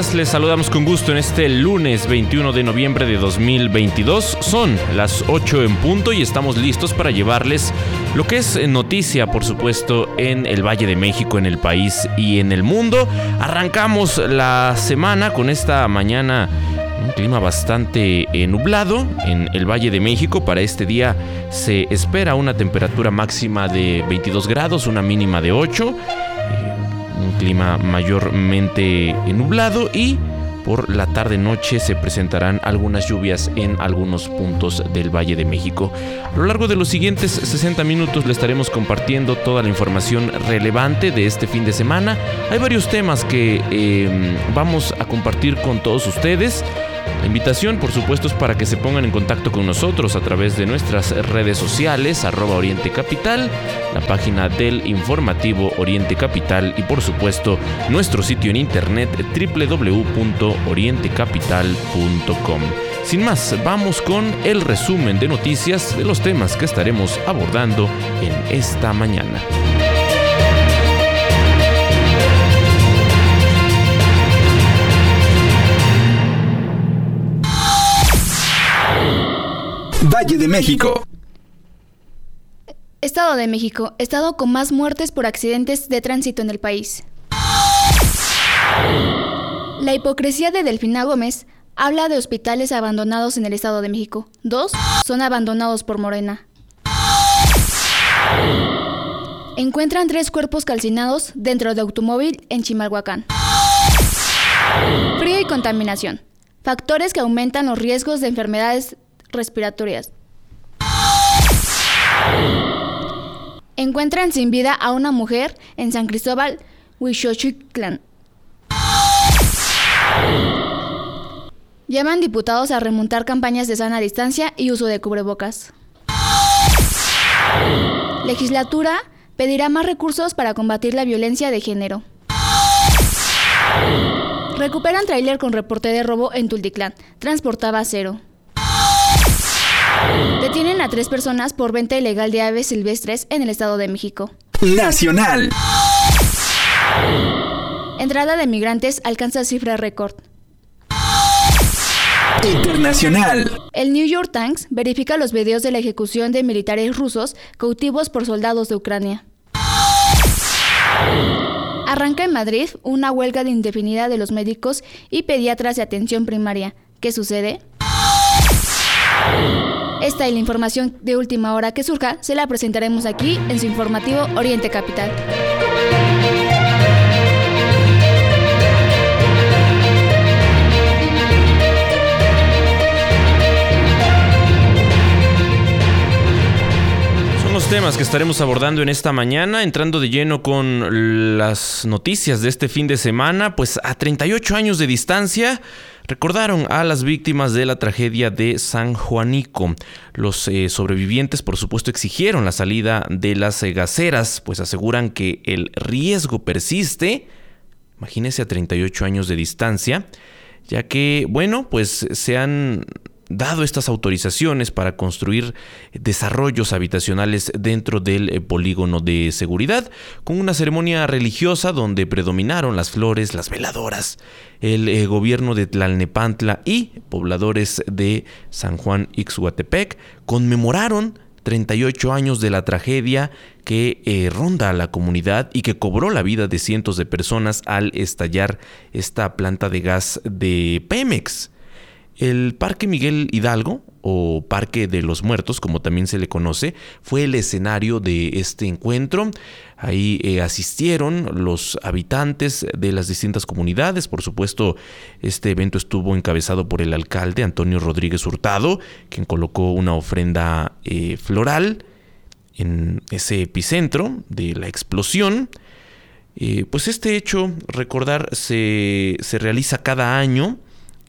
Les saludamos con gusto en este lunes 21 de noviembre de 2022. Son las 8 en punto y estamos listos para llevarles lo que es noticia, por supuesto, en el Valle de México, en el país y en el mundo. Arrancamos la semana con esta mañana un clima bastante eh, nublado en el Valle de México. Para este día se espera una temperatura máxima de 22 grados, una mínima de 8 un clima mayormente nublado y por la tarde-noche se presentarán algunas lluvias en algunos puntos del Valle de México. A lo largo de los siguientes 60 minutos le estaremos compartiendo toda la información relevante de este fin de semana. Hay varios temas que eh, vamos a compartir con todos ustedes. La invitación, por supuesto, es para que se pongan en contacto con nosotros a través de nuestras redes sociales, arroba Oriente Capital, la página del informativo Oriente Capital y, por supuesto, nuestro sitio en internet www.orientecapital.com. Sin más, vamos con el resumen de noticias de los temas que estaremos abordando en esta mañana. Valle de México. Estado de México, estado con más muertes por accidentes de tránsito en el país. La hipocresía de Delfina Gómez habla de hospitales abandonados en el Estado de México. Dos son abandonados por Morena. Encuentran tres cuerpos calcinados dentro de automóvil en Chimalhuacán. Frío y contaminación. Factores que aumentan los riesgos de enfermedades respiratorias. Encuentran sin vida a una mujer en San Cristóbal, Huixochitlan. Llaman diputados a remontar campañas de sana distancia y uso de cubrebocas. Legislatura pedirá más recursos para combatir la violencia de género. Recuperan tráiler con reporte de robo en Tulticlán. Transportaba cero. Detienen a tres personas por venta ilegal de aves silvestres en el Estado de México. Nacional. Entrada de migrantes alcanza cifra récord. Internacional. El New York Times verifica los videos de la ejecución de militares rusos cautivos por soldados de Ucrania. Arranca en Madrid una huelga de indefinida de los médicos y pediatras de atención primaria. ¿Qué sucede? Esta y la información de última hora que surja se la presentaremos aquí en su informativo Oriente Capital. Son los temas que estaremos abordando en esta mañana, entrando de lleno con las noticias de este fin de semana, pues a 38 años de distancia recordaron a las víctimas de la tragedia de San Juanico. Los eh, sobrevivientes, por supuesto, exigieron la salida de las eh, pues aseguran que el riesgo persiste. Imagínense a 38 años de distancia, ya que, bueno, pues se han dado estas autorizaciones para construir desarrollos habitacionales dentro del eh, polígono de seguridad, con una ceremonia religiosa donde predominaron las flores, las veladoras, el eh, gobierno de Tlalnepantla y pobladores de San Juan Ixhuatepec conmemoraron 38 años de la tragedia que eh, ronda a la comunidad y que cobró la vida de cientos de personas al estallar esta planta de gas de Pemex. El Parque Miguel Hidalgo, o Parque de los Muertos, como también se le conoce, fue el escenario de este encuentro. Ahí eh, asistieron los habitantes de las distintas comunidades. Por supuesto, este evento estuvo encabezado por el alcalde Antonio Rodríguez Hurtado, quien colocó una ofrenda eh, floral en ese epicentro de la explosión. pues este hecho, recordar, se, se realiza cada año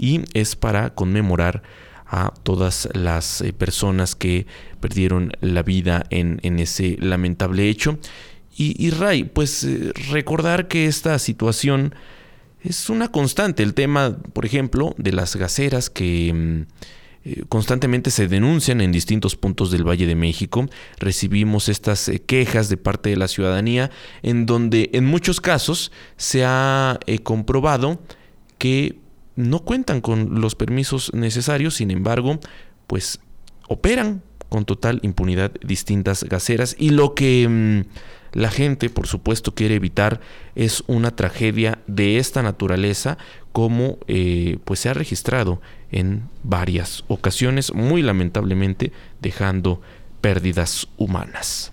y es para conmemorar a todas las personas que perdieron la vida en, ese lamentable hecho. Y, Ray, pues recordar que esta situación es una constante. El tema, por ejemplo, de las gaceras que mm, eh, constantemente se denuncian en distintos puntos del Valle de México. Recibimos estas eh, quejas de parte de la ciudadanía en donde en muchos casos se ha eh, comprobado que no cuentan con los permisos necesarios, sin embargo, pues operan con total impunidad distintas gaceras y lo que... Mm, la gente, por supuesto, quiere evitar es una tragedia de esta naturaleza como eh, pues se ha registrado en varias ocasiones, muy lamentablemente dejando pérdidas humanas.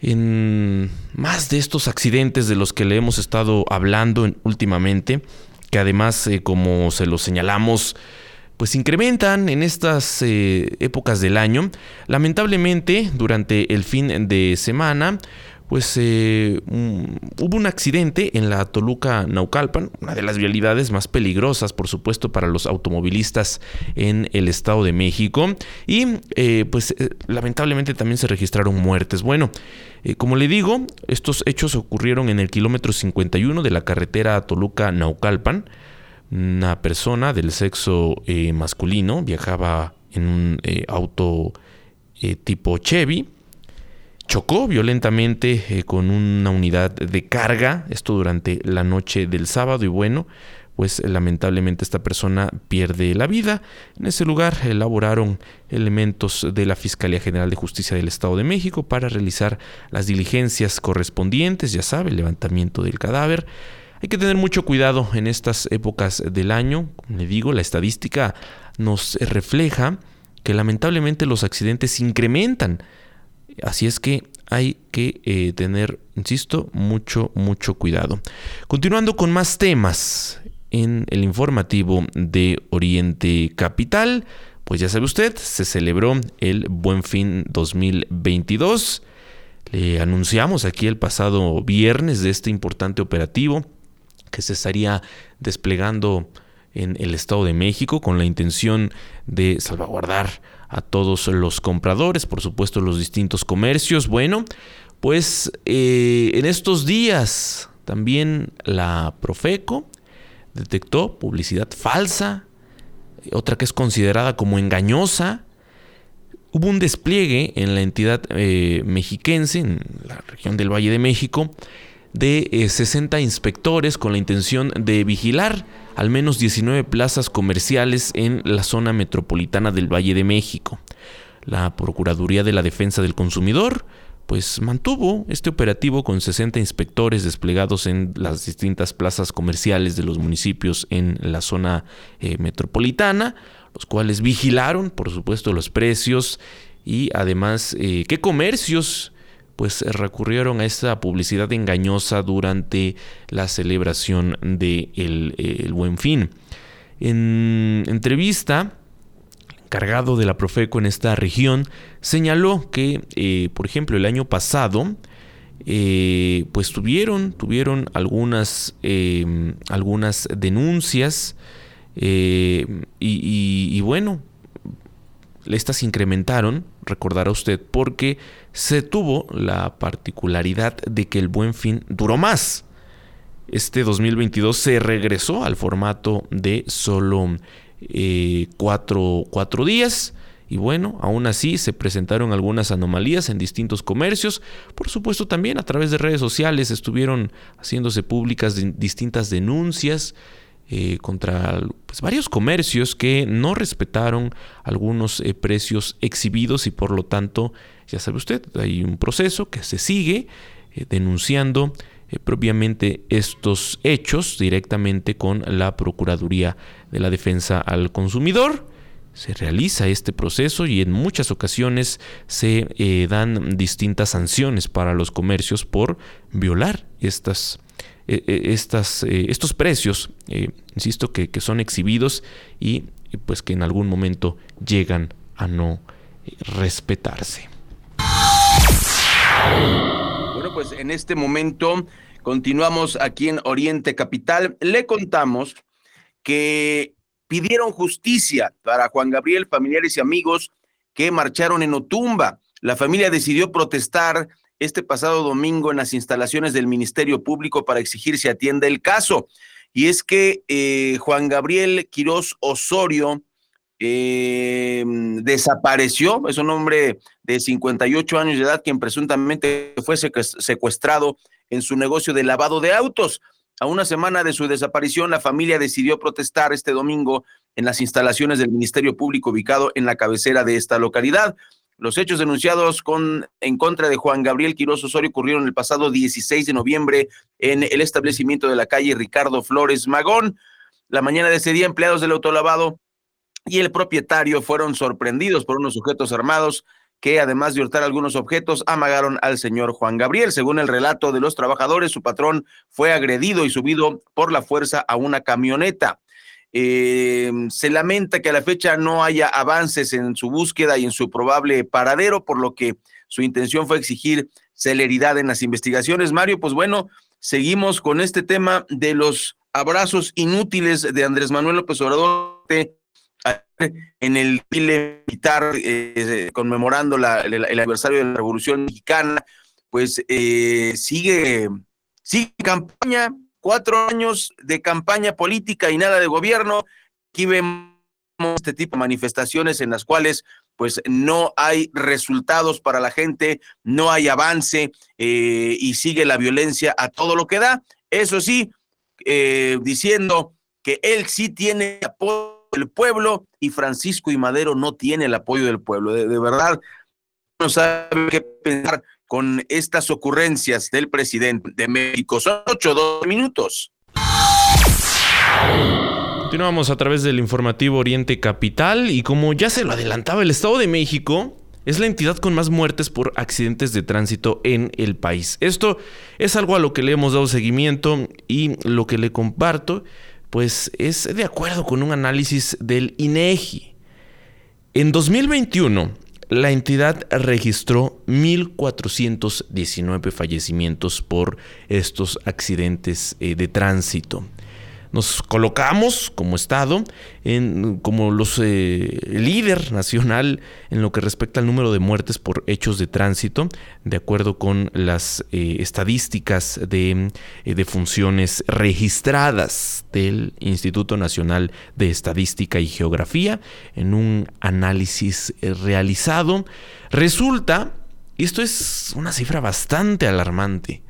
En más de estos accidentes de los que le hemos estado hablando últimamente, que además, eh, como se lo señalamos, pues incrementan en estas eh, épocas del año. Lamentablemente, durante el fin de semana, pues eh, hubo un accidente en la Toluca Naucalpan, una de las vialidades más peligrosas, por supuesto, para los automovilistas en el Estado de México. Y eh, pues lamentablemente también se registraron muertes. Bueno, como le digo, estos hechos ocurrieron en el kilómetro 51 de la carretera Toluca Naucalpan una persona del sexo eh, masculino viajaba en un eh, auto eh, tipo Chevy, chocó violentamente con una unidad de carga, esto durante la noche del sábado y bueno, pues lamentablemente esta persona pierde la vida. En ese lugar elaboraron elementos de la Fiscalía General de Justicia del Estado de México para realizar las diligencias correspondientes, ya sabe, el levantamiento del cadáver. Hay que tener mucho cuidado en estas épocas del año. Le digo, la estadística nos refleja que lamentablemente los accidentes incrementan. Así es que hay que eh, tener, insisto, mucho, mucho cuidado. Continuando con más temas en el informativo de Oriente Capital, pues ya sabe usted, se celebró el Buen Fin 2022. Le anunciamos aquí el pasado viernes de este importante operativo que se estaría desplegando en el Estado de México con la intención de salvaguardar a todos los compradores, por supuesto los distintos comercios. Bueno, pues eh, en estos días también la Profeco detectó publicidad falsa, otra que es considerada como engañosa. Hubo un despliegue en la entidad eh, mexiquense, en la región del Valle de México, de 60 eh, inspectores con la intención de vigilar al menos 19 plazas comerciales en la zona metropolitana del Valle de México. La Procuraduría de la Defensa del Consumidor pues mantuvo este operativo con 60 inspectores desplegados en las distintas plazas comerciales de los municipios en la zona eh, metropolitana, los cuales vigilaron, por supuesto, los precios y además eh, qué comercios pues recurrieron a esta publicidad engañosa durante la celebración del de el Buen Fin. En entrevista, encargado de la Profeco en esta región, señaló que, eh, por ejemplo, el año pasado, eh, pues tuvieron, tuvieron algunas, em, algunas denuncias eh, y, y bueno, estas incrementaron, recordará usted, porque se tuvo la particularidad de que el buen fin duró más. Este 2022 se regresó al formato de solo eh, cuatro, cuatro días. Y bueno, aún así se presentaron algunas anomalías en distintos comercios. Por supuesto, también a través de redes sociales estuvieron haciéndose públicas distintas denuncias eh, contra pues, varios comercios que no respetaron algunos eh, precios exhibidos y por lo tanto, ya sabe usted, hay un proceso que se sigue eh, denunciando propiamente estos hechos directamente con la Procuraduría de la Defensa al Consumidor. Se realiza este proceso y en muchas ocasiones se dan distintas sanciones para los comercios por violar estas estas, eh, estos precios, insisto, que, que, son exhibidos y pues que en algún momento llegan a no respetarse. pues en este momento continuamos aquí en Oriente Capital. Le contamos que pidieron justicia para Juan Gabriel, familiares y amigos que marcharon en Otumba. La familia decidió protestar este pasado domingo en las instalaciones del Ministerio Público para exigir se atienda el caso. Y es que eh, Juan Gabriel Quirós Osorio eh, desapareció, es un hombre de 58 años de edad quien presuntamente fue secuestrado en su negocio de lavado de autos. A una semana de su desaparición, la familia decidió protestar este domingo en las instalaciones del Ministerio Público ubicado en la cabecera de esta localidad. Los hechos denunciados con, en contra de Juan Gabriel Quiroz Osorio ocurrieron el pasado 16 de noviembre en el establecimiento de la calle Ricardo Flores Magón. La mañana de ese día, empleados del autolavado y el propietario fueron sorprendidos por unos sujetos armados que además de hurtar algunos objetos, amagaron al señor Juan Gabriel. Según el relato de los trabajadores, su patrón fue agredido y subido por la fuerza a una camioneta. Eh, se lamenta que a la fecha no haya avances en su búsqueda y en su probable paradero, por lo que su intención fue exigir celeridad en las investigaciones. Mario, pues bueno, seguimos con este tema de los abrazos inútiles de Andrés Manuel López Obrador en el militar eh, conmemorando el, aniversario de la Revolución Mexicana, pues eh, sigue, sigue campaña, cuatro años de campaña política y nada de gobierno. Aquí vemos este tipo de manifestaciones en las cuales pues no hay resultados para la gente, no hay avance eh, y sigue la violencia a todo lo que da. Eso sí, diciendo que él sí tiene apoyo el pueblo y Francisco y Madero no tiene el apoyo del pueblo. De, verdad, no sabe qué pensar con estas ocurrencias del presidente de México. Son ocho, dos minutos. Continuamos a través del informativo Oriente Capital y como ya se lo adelantaba el Estado de México, es la entidad con más muertes por accidentes de tránsito en el país. Esto es algo a lo que le hemos dado seguimiento y lo que le comparto pues es de acuerdo con un análisis del INEGI. En 2021, la entidad registró 1.419 fallecimientos por estos accidentes eh, de tránsito nos colocamos como Estado en, como los eh, líder nacional en lo que respecta al número de muertes por hechos de tránsito, de acuerdo con las eh, estadísticas de, eh, de funciones registradas del Instituto Nacional de Estadística y Geografía, en un análisis realizado. Resulta, esto es una cifra bastante alarmante,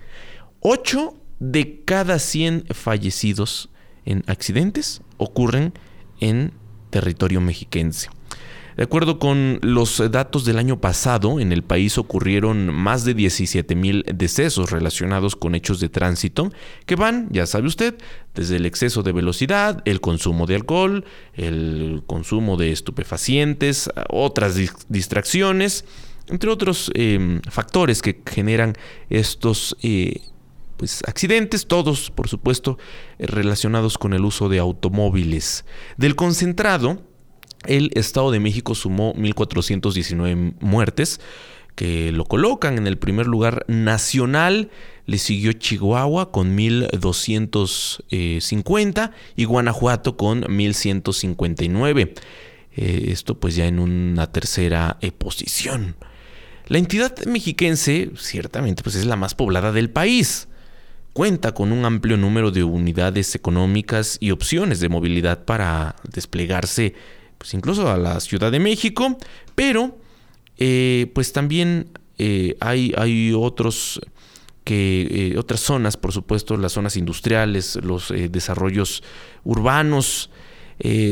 8 de cada 100 fallecidos en accidentes ocurren en territorio mexiquense. De acuerdo con los datos del año pasado, en el país ocurrieron más de 17 mil decesos relacionados con hechos de tránsito que van, ya sabe usted, desde el exceso de velocidad, el consumo de alcohol, el consumo de estupefacientes, otras distracciones, entre otros eh, factores que generan estos eh, pues, accidentes, todos por supuesto eh, relacionados con el uso de automóviles. Del concentrado, el Estado de México sumó 1.419 muertes, que lo colocan en el primer lugar nacional. Le siguió Chihuahua con 1.250 y Guanajuato con 1.159. Eh, esto pues ya en una tercera eh, posición. La entidad mexiquense ciertamente pues es la más poblada del país cuenta con un amplio número de unidades económicas y opciones de movilidad para desplegarse pues incluso a la Ciudad de México, pero eh, pues también eh, hay, hay otros que eh, otras zonas, por supuesto, las zonas industriales, los desarrollos urbanos.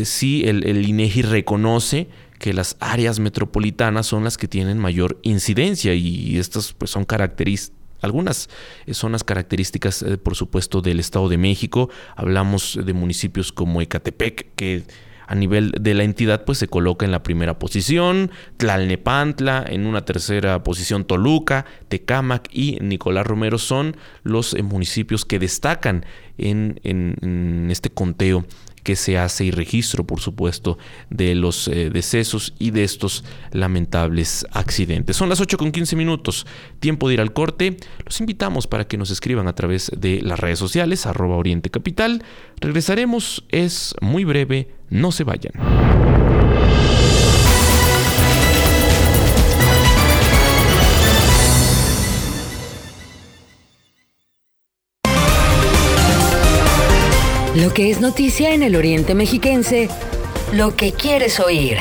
sí, el, INEGI reconoce que las áreas metropolitanas son las que tienen mayor incidencia y estas pues son características algunas son las características, eh, por supuesto, del Estado de México. Hablamos de municipios como Ecatepec, que a nivel de la entidad pues se coloca en la primera posición, Tlalnepantla en una tercera posición Toluca, Tecámac y Nicolás Romero son los eh, municipios que destacan en, este conteo que se hace y registro, por supuesto, de los eh, decesos y de estos lamentables accidentes. Son las 8 con 15 minutos, tiempo de ir al corte. Los invitamos para que nos escriban a través de las redes sociales, arroba Oriente Capital. Regresaremos, es muy breve, no se vayan. Lo que es noticia en el Oriente Mexiquense, lo que quieres oír.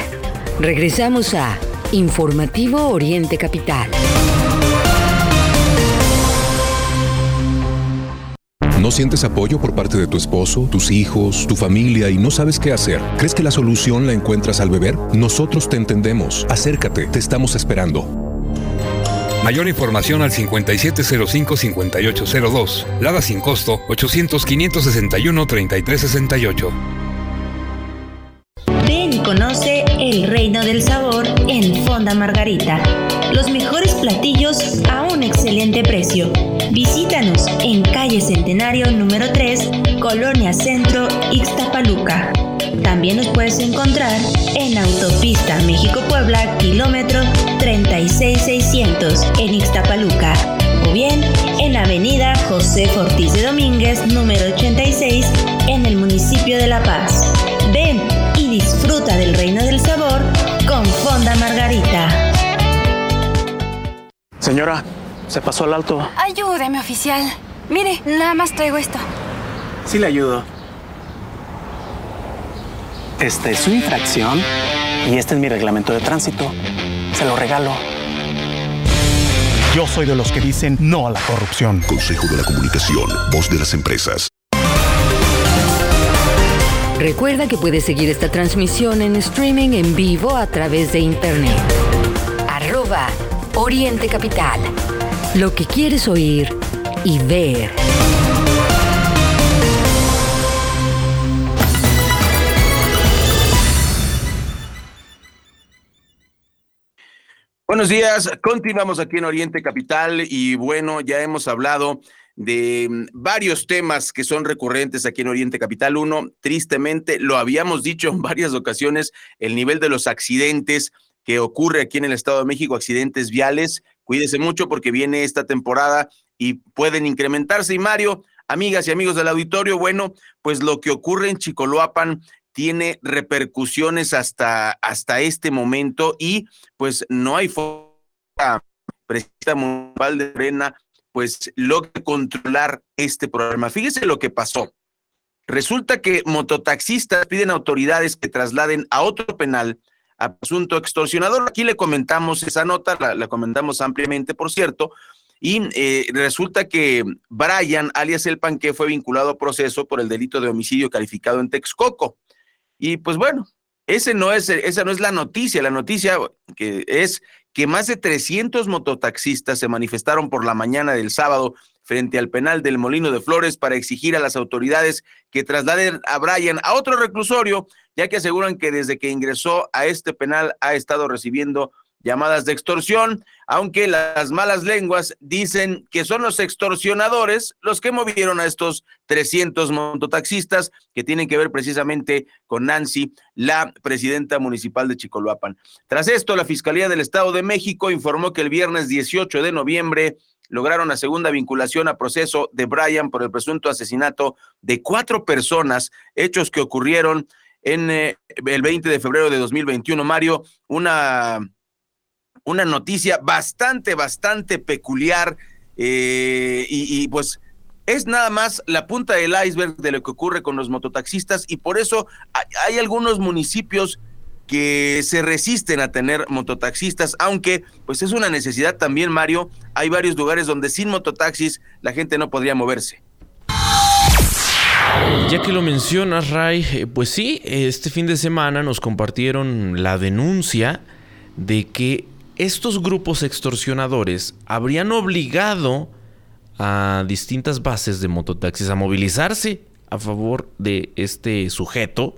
Regresamos a Informativo Oriente Capital. ¿No sientes apoyo por parte de tu esposo, tus hijos, tu familia y no sabes qué hacer? ¿Crees que la solución la encuentras al beber? Nosotros te entendemos. Acércate, te estamos esperando. Mayor información al 5705-5802. Lada sin costo 800-561-3368. Ven y conoce el reino del sabor en Fonda Margarita. Los mejores platillos a un excelente precio. Visítanos en calle Centenario número 3, Colonia Centro, Ixtapaluca. También nos puedes encontrar en Autopista México-Puebla, kilómetro 36600, en Ixtapaluca. O bien en Avenida José Ortiz de Domínguez, número 86, en el municipio de La Paz. Ven y disfruta del reino del sabor con Fonda Margarita. Señora, se pasó al alto. Ayúdeme, oficial. Mire, nada más traigo esto. Sí le ayudo. Esta es su infracción y este es mi reglamento de tránsito. Se lo regalo. Yo soy de los que dicen no a la corrupción. Consejo de la Comunicación, voz de las empresas. Recuerda que puedes seguir esta transmisión en streaming en vivo a través de internet. Arroba Oriente Capital. Lo que quieres oír y ver. Buenos días, continuamos aquí en Oriente Capital y bueno, ya hemos hablado de mm, varios temas que son recurrentes aquí en Oriente Capital. Uno, tristemente, lo habíamos dicho en varias ocasiones, el nivel de los accidentes que ocurre aquí en el Estado de México, accidentes viales. Cuídese mucho porque viene esta temporada y pueden incrementarse. Y Mario, amigas y amigos del auditorio, bueno, pues lo que ocurre en Chicoloapan tiene repercusiones hasta, hasta este momento y pues no hay forma presidenta municipal de Arena pues logre controlar este problema. Fíjese lo que pasó. Resulta que mototaxistas piden a autoridades que trasladen a otro penal a asunto extorsionador. Aquí le comentamos esa nota, la, la comentamos ampliamente, por cierto, y eh, resulta que Brian, alias El Panque, fue vinculado a proceso por el delito de homicidio calificado en Texcoco. Y pues bueno, ese no es, esa no es la noticia. La noticia que es que más de 300 mototaxistas se manifestaron por la mañana del sábado frente al penal del Molino de Flores para exigir a las autoridades que trasladen a Brian a otro reclusorio, ya que aseguran que desde que ingresó a este penal ha estado recibiendo llamadas de extorsión, aunque las malas lenguas dicen que son los extorsionadores los que movieron a estos 300 mototaxistas que tienen que ver precisamente con Nancy, la presidenta municipal de Chicoloapan. Tras esto, la Fiscalía del Estado de México informó que el viernes 18 de noviembre lograron la segunda vinculación a proceso de Brian por el presunto asesinato de cuatro personas, hechos que ocurrieron en eh, el 20 de febrero de 2021. Mario, una una noticia bastante, bastante peculiar eh, y, y, pues es nada más la punta del iceberg de lo que ocurre con los mototaxistas y por eso hay, algunos municipios que se resisten a tener mototaxistas, aunque pues es una necesidad también, Mario. Hay varios lugares donde sin mototaxis la gente no podría moverse. Ya que lo mencionas, Ray, eh, pues sí, este fin de semana nos compartieron la denuncia de que estos grupos extorsionadores habrían obligado a distintas bases de mototaxis a movilizarse a favor de este sujeto,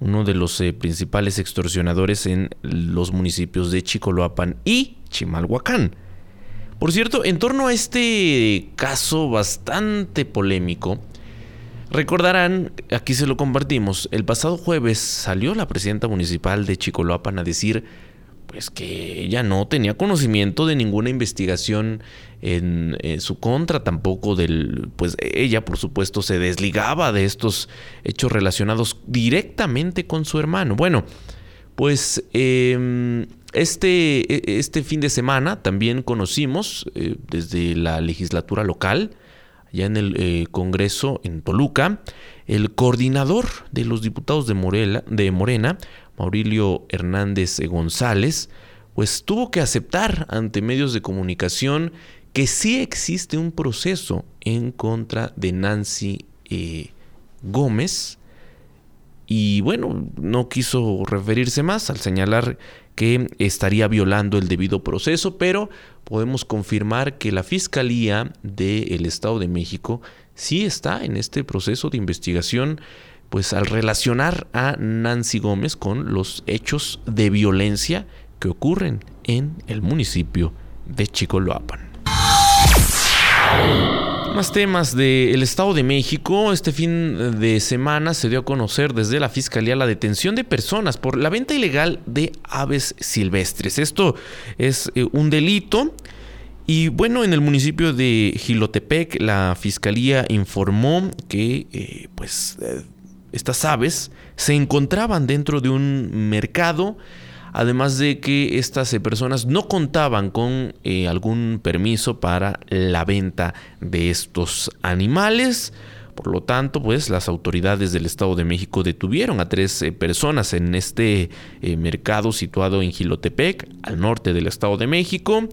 uno de los eh, principales extorsionadores en los municipios de Chicoloapan y Chimalhuacán. Por cierto, en torno a este caso bastante polémico, Recordarán, aquí se lo compartimos, el pasado jueves salió la presidenta municipal de Chicoloapan a decir pues que ella no tenía conocimiento de ninguna investigación en, su contra, tampoco del, pues ella por supuesto se desligaba de estos hechos relacionados directamente con su hermano. Bueno, pues em, este, e, este fin de semana también conocimos eh, desde la legislatura local, ya en el eh, Congreso en Toluca, el coordinador de los diputados de, Morela, de Morena, Maurilio Hernández González, pues tuvo que aceptar ante medios de comunicación que sí existe un proceso en contra de Nancy eh, Gómez. Y bueno, no quiso referirse más al señalar que estaría violando el debido proceso, pero podemos confirmar que la Fiscalía del Estado de México sí está en este proceso de investigación pues al relacionar a Nancy Gómez con los hechos de violencia que ocurren en el municipio de Chicoloapan. Más temas del Estado de México. Este fin de semana se dio a conocer desde la Fiscalía la detención de personas por la venta ilegal de aves silvestres. Esto es eh, un delito. Y bueno, en el municipio de Gilotepec, la Fiscalía informó que eh, pues eh, estas aves se encontraban dentro de un mercado, además de que estas eh, personas no contaban con eh, algún permiso para la venta de estos animales. Por lo tanto, pues las autoridades del Estado de México detuvieron a tres eh, personas en este mercado situado en Gilotepec, al norte del Estado de México.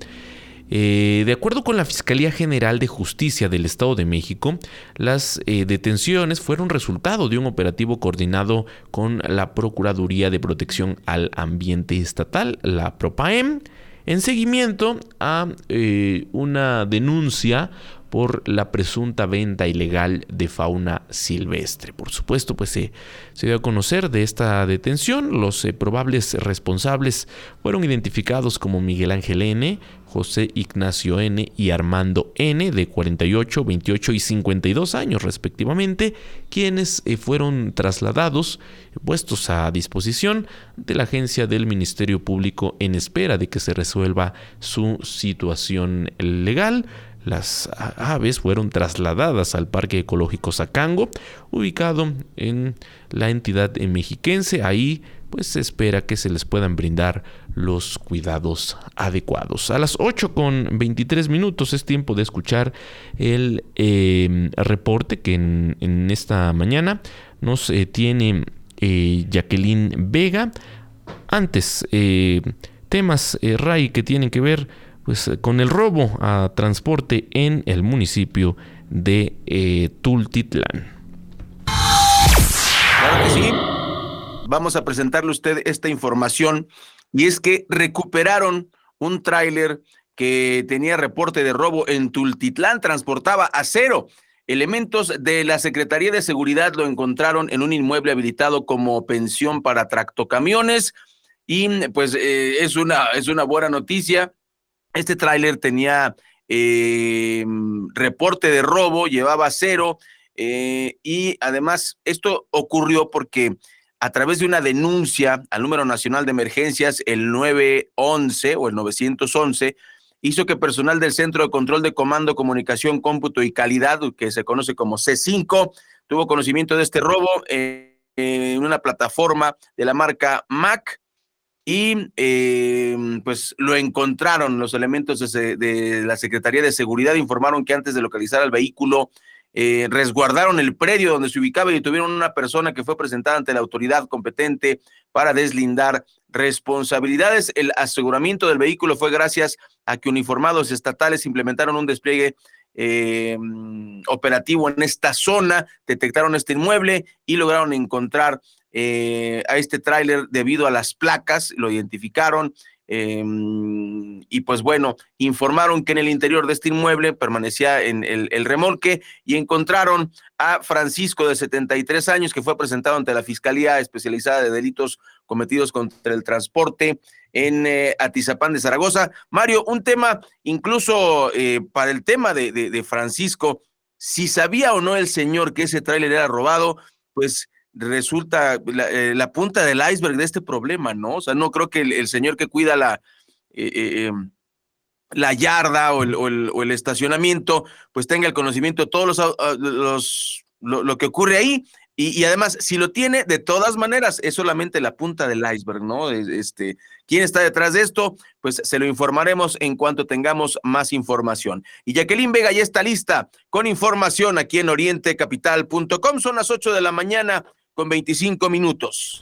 Eh, de acuerdo con la Fiscalía General de Justicia del Estado de México, las eh, detenciones fueron resultado de un operativo coordinado con la Procuraduría de Protección al Ambiente Estatal, la PROPAEM, en seguimiento a eh, una denuncia por la presunta venta ilegal de fauna silvestre. Por supuesto, pues se, dio a conocer de esta detención. Los eh, probables responsables fueron identificados como Miguel Ángel N., José Ignacio N. y Armando N. de 48, 28 y 52 años respectivamente, quienes eh, fueron trasladados, puestos a disposición de la agencia del Ministerio Público en espera de que se resuelva su situación legal. Las aves fueron trasladadas al Parque Ecológico Zacango, ubicado en la entidad mexiquense. Ahí pues se espera que se les puedan brindar los cuidados adecuados. A las 8 con 23 minutos es tiempo de escuchar el em, reporte que en, esta mañana nos eh, tiene eh, Jacqueline Vega. Antes, eh, temas, Ray, que tienen que ver pues, eh, con el robo a transporte en el municipio de eh, Tultitlán. Claro que sí. Vamos a presentarle a usted esta información y es que recuperaron un tráiler que tenía reporte de robo en Tultitlán, transportaba acero. Elementos de la Secretaría de Seguridad lo encontraron en un inmueble habilitado como pensión para tractocamiones y pues eh, es, una, es una buena noticia este tráiler tenía eh, reporte de robo, llevaba cero eh, y además esto ocurrió porque a través de una denuncia al número nacional de emergencias, el 911 o el 911, hizo que personal del Centro de Control de Comando, Comunicación, Cómputo y Calidad, que se conoce como C5, tuvo conocimiento de este robo eh, en una plataforma de la marca Mac y eh, pues lo encontraron los elementos de, la Secretaría de Seguridad, informaron que antes de localizar el vehículo, eh, resguardaron el predio donde se ubicaba y tuvieron una persona que fue presentada ante la autoridad competente para deslindar responsabilidades. El aseguramiento del vehículo fue gracias a que uniformados estatales implementaron un despliegue eh, operativo en esta zona, detectaron este inmueble y lograron encontrar eh, a este tráiler debido a las placas, lo identificaron. Em, y pues bueno, informaron que en el interior de este inmueble permanecía en el, remolque y encontraron a Francisco de 73 años que fue presentado ante la Fiscalía Especializada de Delitos Cometidos contra el Transporte en eh, Atizapán de Zaragoza. Mario, un tema incluso eh, para el tema de, de Francisco, Si sabía o no el señor que ese tráiler era robado, pues resulta eh, la, punta del iceberg de este problema, ¿no? O sea, no creo que el, señor que cuida la, eh, eh, em, la yarda o el, estacionamiento, pues tenga el conocimiento de todos los, ah, lo, que ocurre ahí. Y, además, si lo tiene, de todas maneras, es solamente la punta del iceberg, ¿no? Este, ¿Quién está detrás de esto? Pues se lo informaremos en cuanto tengamos más información. Y Jacqueline Vega ya está lista con información aquí en orientecapital.com. Son las 8 de la mañana con 25 minutos.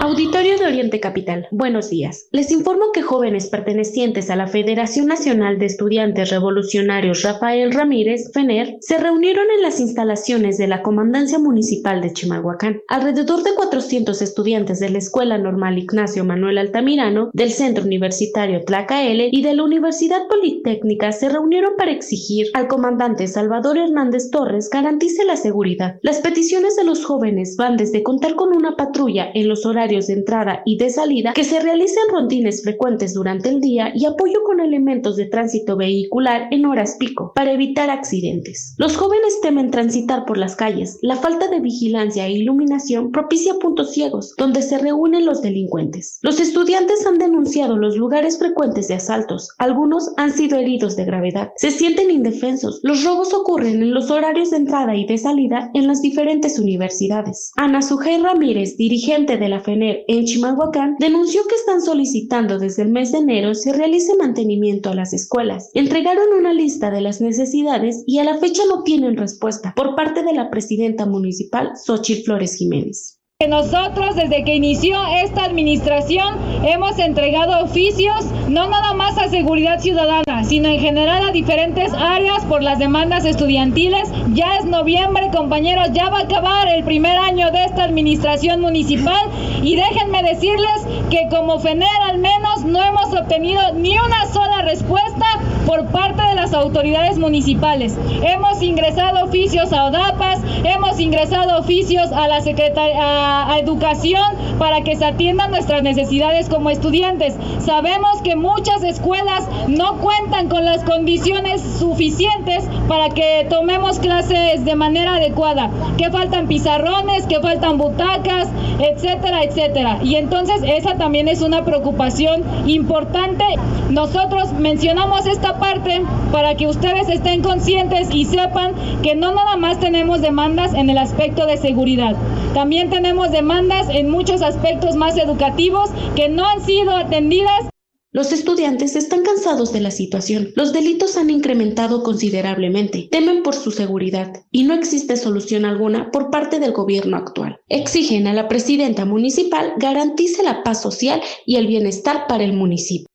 Auditorio de Oriente Capital, buenos días. Les informo que jóvenes pertenecientes a la Federación Nacional de Estudiantes Revolucionarios Rafael Ramírez, FENER, se reunieron en las instalaciones de la Comandancia Municipal de Chimalhuacán. Alrededor de 400 estudiantes de la Escuela Normal Ignacio Manuel Altamirano, del Centro Universitario Tlacaele y de la Universidad Politécnica se reunieron para exigir al comandante Salvador Hernández Torres garantice la seguridad. Las peticiones de los jóvenes van desde contar con una patrulla en los horarios de entrada y de salida, que se realicen rondines frecuentes durante el día y apoyo con elementos de tránsito vehicular en horas pico para evitar accidentes. Los jóvenes temen transitar por las calles. La falta de vigilancia e iluminación propicia puntos ciegos donde se reúnen los delincuentes. Los estudiantes han denunciado los lugares frecuentes de asaltos. Algunos han sido heridos de gravedad. Se sienten indefensos. Los robos ocurren en los horarios de entrada y de salida en las diferentes universidades. Ana Sujei Ramírez, dirigente de la En Chimalhuacán denunció que están solicitando desde el mes de enero se realice mantenimiento a las escuelas. Entregaron una lista de las necesidades y a la fecha no tienen respuesta por parte de la presidenta municipal, Xochitl Flores Jiménez. Nosotros desde que inició esta administración hemos entregado oficios no nada más a seguridad ciudadana, sino en general a diferentes áreas por las demandas estudiantiles. Ya es noviembre, compañeros, ya va a acabar el primer año de esta administración municipal y déjenme decirles que como FENER al menos no hemos obtenido ni una sola respuesta por parte de las autoridades municipales. Hemos ingresado oficios a ODAPAS, hemos ingresado oficios a la Secretaría a, educación para que se atiendan nuestras necesidades como estudiantes. Sabemos que muchas escuelas no cuentan con las condiciones suficientes para que tomemos clases de manera adecuada, que faltan pizarrones, que faltan butacas, etcétera, etcétera. Y entonces esa también es una preocupación importante. Nosotros mencionamos esta parte para que ustedes estén conscientes y sepan que no nada más tenemos demandas en el aspecto de seguridad, también tenemos demandas en muchos aspectos más educativos que no han sido atendidas. Los estudiantes están cansados de la situación. Los delitos han incrementado considerablemente. Temen por su seguridad y no existe solución alguna por parte del gobierno actual. Exigen a la presidenta municipal garantice la paz social y el bienestar para el municipio.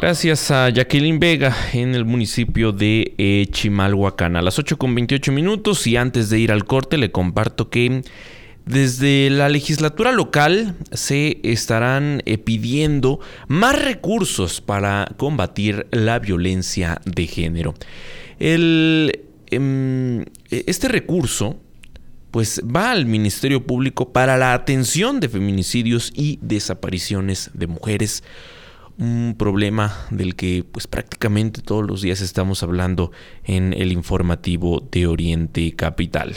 Gracias a Jacqueline Vega en el municipio de eh, Chimalhuacán. A las 8 con 28 minutos y antes de ir al corte le comparto que desde la legislatura local se estarán eh, pidiendo más recursos para combatir la violencia de género. El, em, este recurso pues va al Ministerio Público para la atención de feminicidios y desapariciones de mujeres un problema del que pues prácticamente todos los días estamos hablando en el informativo de Oriente Capital.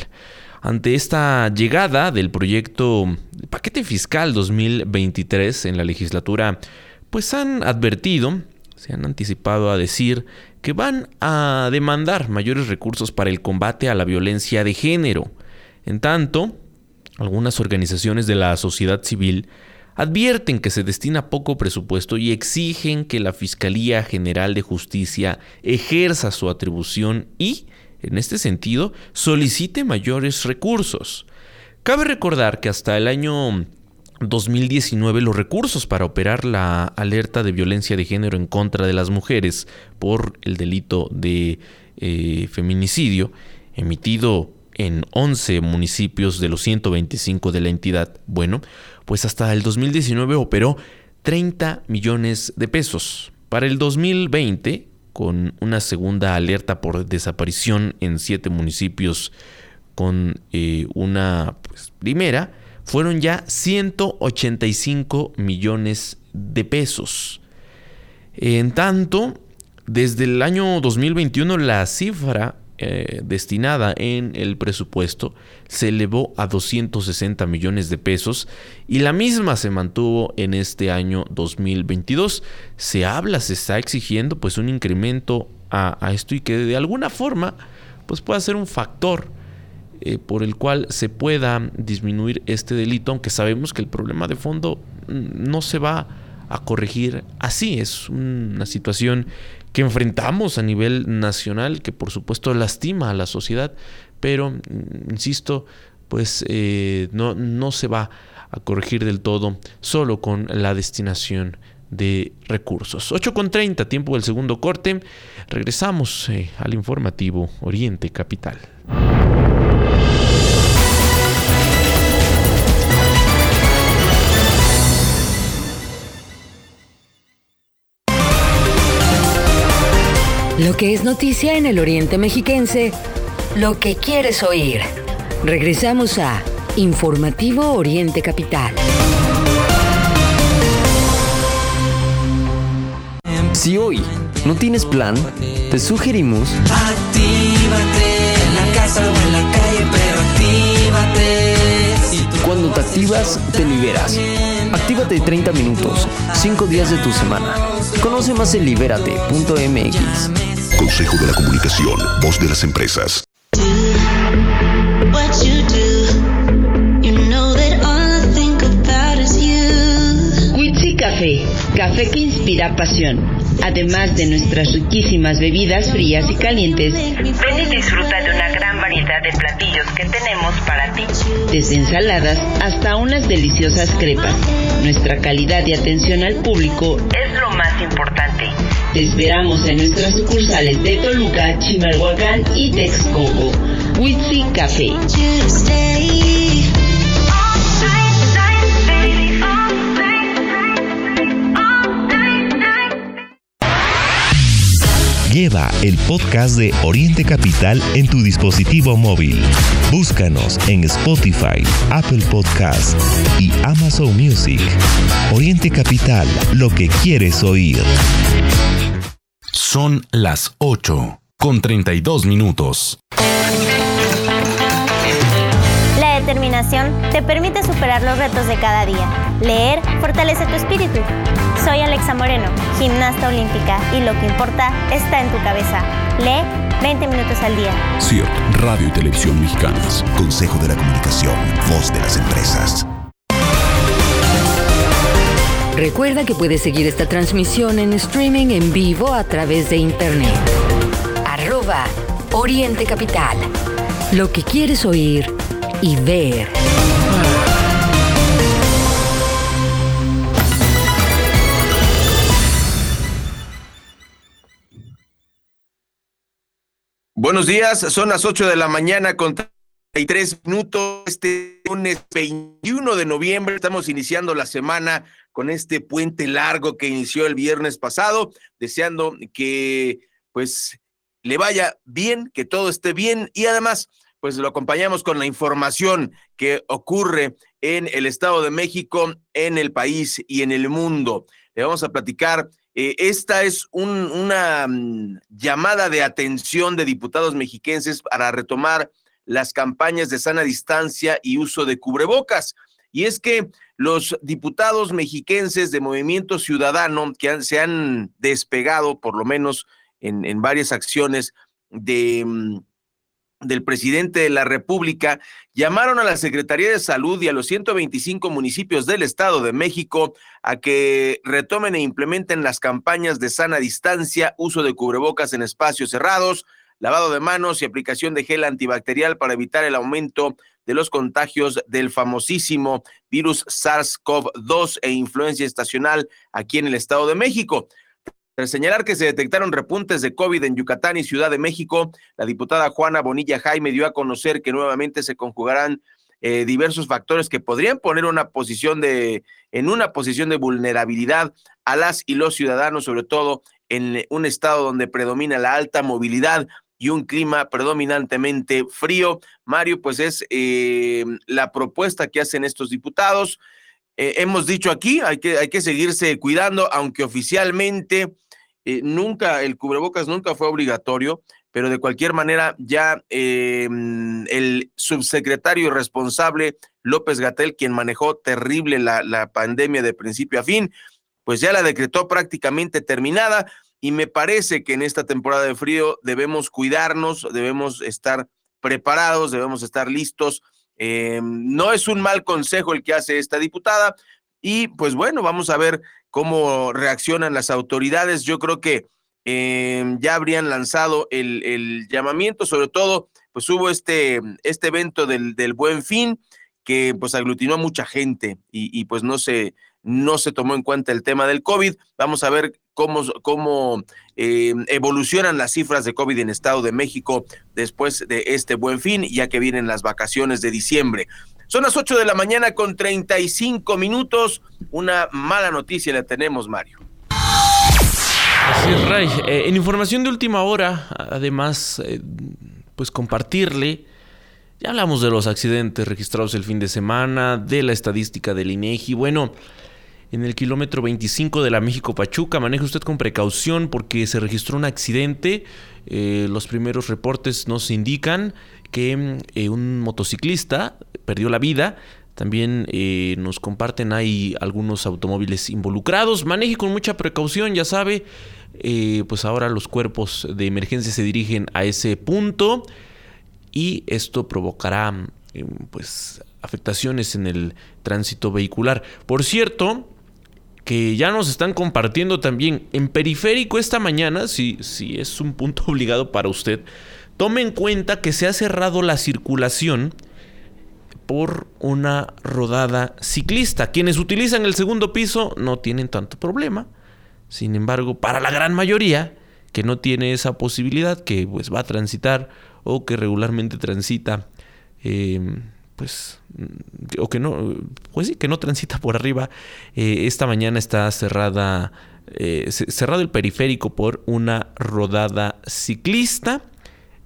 Ante esta llegada del proyecto Paquete Fiscal 2023 en la legislatura, pues han advertido, se han anticipado a decir que van a demandar mayores recursos para el combate a la violencia de género. En tanto, algunas organizaciones de la sociedad civil advierten que se destina poco presupuesto y exigen que la Fiscalía General de Justicia ejerza su atribución y, en este sentido, solicite mayores recursos. Cabe recordar que hasta el año 2019 los recursos para operar la alerta de violencia de género en contra de las mujeres por el delito de eh, feminicidio emitido en 11 municipios de los 125 de la entidad. Bueno, pues hasta el 2019 operó 30 millones de pesos. Para el 2020, con una segunda alerta por desaparición en siete municipios con eh, una pues, primera, fueron ya 185 millones de pesos. En tanto, desde el año 2021 la cifra eh, destinada en el presupuesto se elevó a 260 millones de pesos y la misma se mantuvo en este año 2022. Se habla, se está exigiendo pues un incremento a, esto y que de alguna forma pues pueda ser un factor eh, por el cual se pueda disminuir este delito, aunque sabemos que el problema de fondo mm, no se va a corregir así. Es una situación que enfrentamos a nivel nacional, que por supuesto lastima a la sociedad, pero, mm, insisto, pues eh, no, no se va a corregir del todo solo con la destinación de recursos. 8.30, tiempo del segundo corte. Regresamos eh, al informativo Oriente Capital. Lo que es noticia en el Oriente Mexiquense, lo que quieres oír. Regresamos a Informativo Oriente Capital. Si hoy no tienes plan, te sugerimos... Actívate en la casa o en la calle, pero actívate. Cuando te activas, te liberas. Actívate 30 minutos, 5 días de tu semana. Conoce más en libérate.mx. Consejo de la Comunicación, voz de las empresas. Witsi Café, café que inspira pasión. Además de nuestras riquísimas bebidas frías y calientes, ven y disfruta Desde ensaladas hasta unas deliciosas crepas. Nuestra calidad y atención al público es lo más importante. Te esperamos en nuestras sucursales de Toluca, Chimalhuacán y Texcoco. Witsi Café. Lleva el podcast de Oriente Capital en tu dispositivo móvil. Búscanos en Spotify, Apple Podcast y Amazon Music. Oriente Capital, lo que quieres oír. Son las 8 con 32 minutos. La determinación te permite superar los retos de cada día. Leer fortalece tu espíritu. Soy Alexa Moreno, gimnasta olímpica, y lo que importa está en tu cabeza. Lee 20 minutos al día. CIRT, Radio y Televisión Mexicanas. Consejo de la Comunicación, voz de las empresas. Recuerda que puedes seguir esta transmisión en streaming en vivo a través de internet. Arroba Oriente Capital. Lo que quieres oír y ver. Buenos días, son las 8 de la mañana con 33 minutos. Este lunes 21 de noviembre estamos iniciando la semana con este puente largo que inició el viernes pasado, deseando que pues le vaya bien, que todo esté bien y además pues lo acompañamos con la información que ocurre en el Estado de México, en el país y en el mundo. Le vamos a platicar. Eh, esta es una mm, llamada de atención de diputados mexiquenses para retomar las campañas de sana distancia y uso de cubrebocas. Y es que los diputados mexiquenses de Movimiento Ciudadano, que se han despegado, por lo menos en, en varias acciones de, mm, del presidente de la República, llamaron a la Secretaría de Salud y a los 125 municipios del Estado de México a que retomen e implementen las campañas de sana distancia, uso de cubrebocas en espacios cerrados, lavado de manos y aplicación de gel antibacterial para evitar el aumento de los contagios del famosísimo virus SARS-CoV-2 e influencia estacional aquí en el Estado de México. Tras señalar que se detectaron repuntes de COVID en Yucatán y Ciudad de México, la diputada Juana Bonilla Jaime dio a conocer que nuevamente se conjugarán eh, diversos factores que podrían poner una posición de, en una posición de vulnerabilidad a las y los ciudadanos, sobre todo en un estado donde predomina la alta movilidad y un clima predominantemente frío. Mario, pues es eh, la propuesta que hacen estos diputados. Eh, hemos dicho aquí, hay que, hay que seguirse cuidando, aunque oficialmente eh, nunca, el cubrebocas nunca fue obligatorio, pero de cualquier manera ya eh, el subsecretario responsable López Gatel, quien manejó terrible la, la pandemia de principio a fin, pues ya la decretó prácticamente terminada y me parece que en esta temporada de frío debemos cuidarnos, debemos estar preparados, debemos estar listos. Eh, no es un mal consejo el que hace esta diputada y pues bueno, vamos a ver cómo reaccionan las autoridades. Yo creo que eh, ya habrían lanzado el, llamamiento, sobre todo, pues hubo este, este evento del, del Buen Fin que pues aglutinó a mucha gente y pues no se, no se tomó en cuenta el tema del COVID. Vamos a ver cómo, cómo eh, evolucionan las cifras de COVID en Estado de México después de este buen fin, ya que vienen las vacaciones de diciembre. Son las 8 de la mañana con 35 minutos. Una mala noticia la tenemos, Mario. Es, Ray. Eh, en información de última hora, además, eh, pues compartirle. Ya hablamos de los accidentes registrados el fin de semana, de la estadística del INEGI. Bueno, en el kilómetro 25 de la México Pachuca. Maneje usted con precaución porque se registró un accidente. Eh, los primeros reportes nos indican que eh, un motociclista perdió la vida. También eh, nos comparten hay algunos automóviles involucrados. Maneje con mucha precaución, ya sabe. pues ahora los cuerpos de emergencia se dirigen a ese punto y esto provocará pues afectaciones en el tránsito vehicular. Por cierto, que ya nos están compartiendo también en periférico esta mañana, si, si es un punto obligado para usted, tome en cuenta que se ha cerrado la circulación por una rodada ciclista. Quienes utilizan el segundo piso no tienen tanto problema. Sin embargo, para la gran mayoría que no tiene esa posibilidad, que pues va a transitar o que regularmente transita eh, pues, mm, o que no, pues sí, que no transita por arriba. Eh, esta mañana está cerrada, eh, cerrado el periférico por una rodada ciclista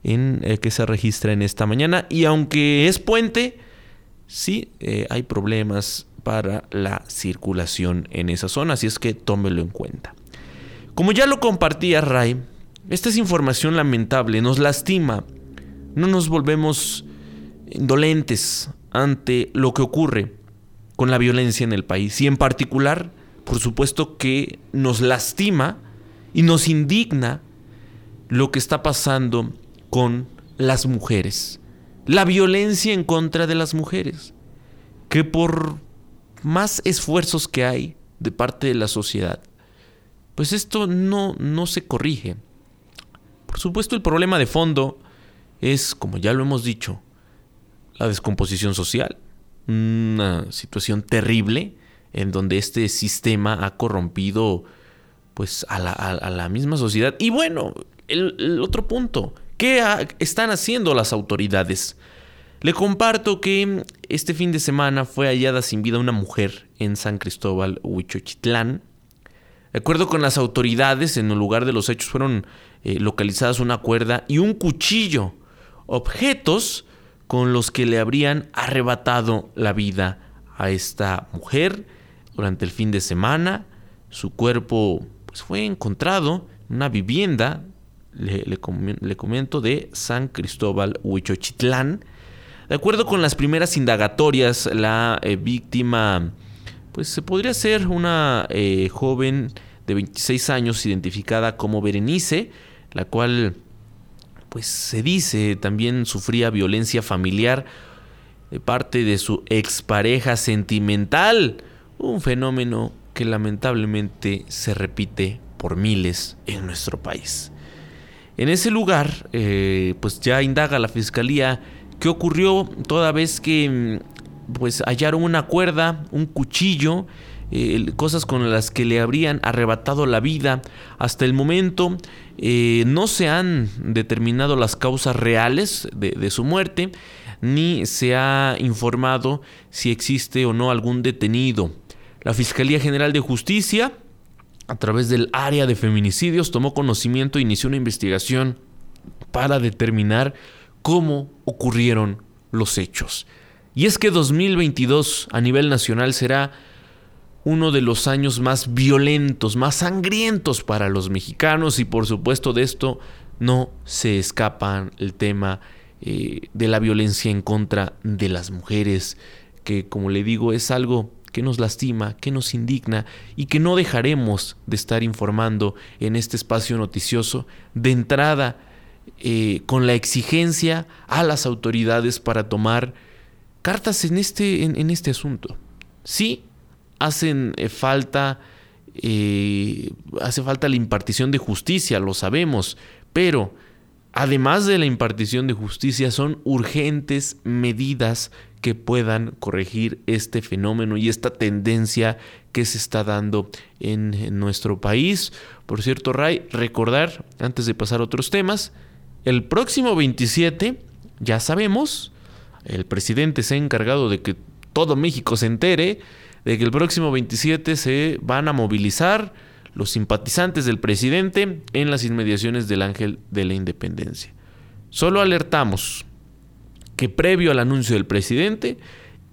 en, eh, que se registra en esta mañana. Y aunque es puente, sí hay problemas para la circulación en esa zona, así es que tómelo en cuenta. Como ya lo compartía Ray, esta es información lamentable, nos lastima, no nos volvemos indolentes ante lo que ocurre con la violencia en el país. Y en particular, por supuesto que nos lastima y nos indigna lo que está pasando con las mujeres. La violencia en contra de las mujeres. Que por más esfuerzos que hay de parte de la sociedad, pues esto no, no se corrige. Por supuesto el problema de fondo es, como ya lo hemos dicho, la descomposición social, una situación terrible en donde este sistema ha corrompido pues a la, misma sociedad. Y bueno, el, otro punto, ¿qué están haciendo las autoridades? Le comparto que este fin de semana fue hallada sin vida una mujer en San Cristóbal, Huichochitlán. De acuerdo con las autoridades, en el lugar de los hechos fueron eh, localizadas una cuerda y un cuchillo, objetos con los que le habrían arrebatado la vida a esta mujer durante el fin de semana. Su cuerpo pues, fue encontrado en una vivienda, le, comento, de San Cristóbal Huichochitlán. De acuerdo con las primeras indagatorias, la eh, víctima pues se podría ser una eh, joven de 26 años identificada como Berenice, la cual pues se dice también sufría violencia familiar de parte de su expareja sentimental, un fenómeno que lamentablemente se repite por miles en nuestro país. En ese lugar, eh, pues ya indaga la fiscalía qué ocurrió toda vez que mm, pues hallaron una cuerda, un cuchillo eh, cosas con las que le habrían arrebatado la vida. Hasta el momento eh, no se han determinado las causas reales de, su muerte, ni se ha informado si existe o no algún detenido. La Fiscalía General de Justicia, a través del área de feminicidios, tomó conocimiento e inició una investigación para determinar cómo ocurrieron los hechos. Y es que 2022 a nivel nacional será uno de los años más violentos, más sangrientos para los mexicanos y por supuesto de esto no se escapa el tema eh, de la violencia en contra de las mujeres, que como le digo es algo que nos lastima, que nos indigna y que no dejaremos de estar informando en este espacio noticioso de entrada eh, con la exigencia a las autoridades para tomar cartas en este, en, este asunto. Sí, hacen eh, falta, hace falta la impartición de justicia, lo sabemos, pero además de la impartición de justicia, son urgentes medidas que puedan corregir este fenómeno y esta tendencia que se está dando en, nuestro país. Por cierto, Ray, recordar, antes de pasar a otros temas, el próximo 27, ya sabemos, el presidente se ha encargado de que todo México se entere de que el próximo 27 se van a movilizar los simpatizantes del presidente en las inmediaciones del Ángel de la Independencia. Solo alertamos que previo al anuncio del presidente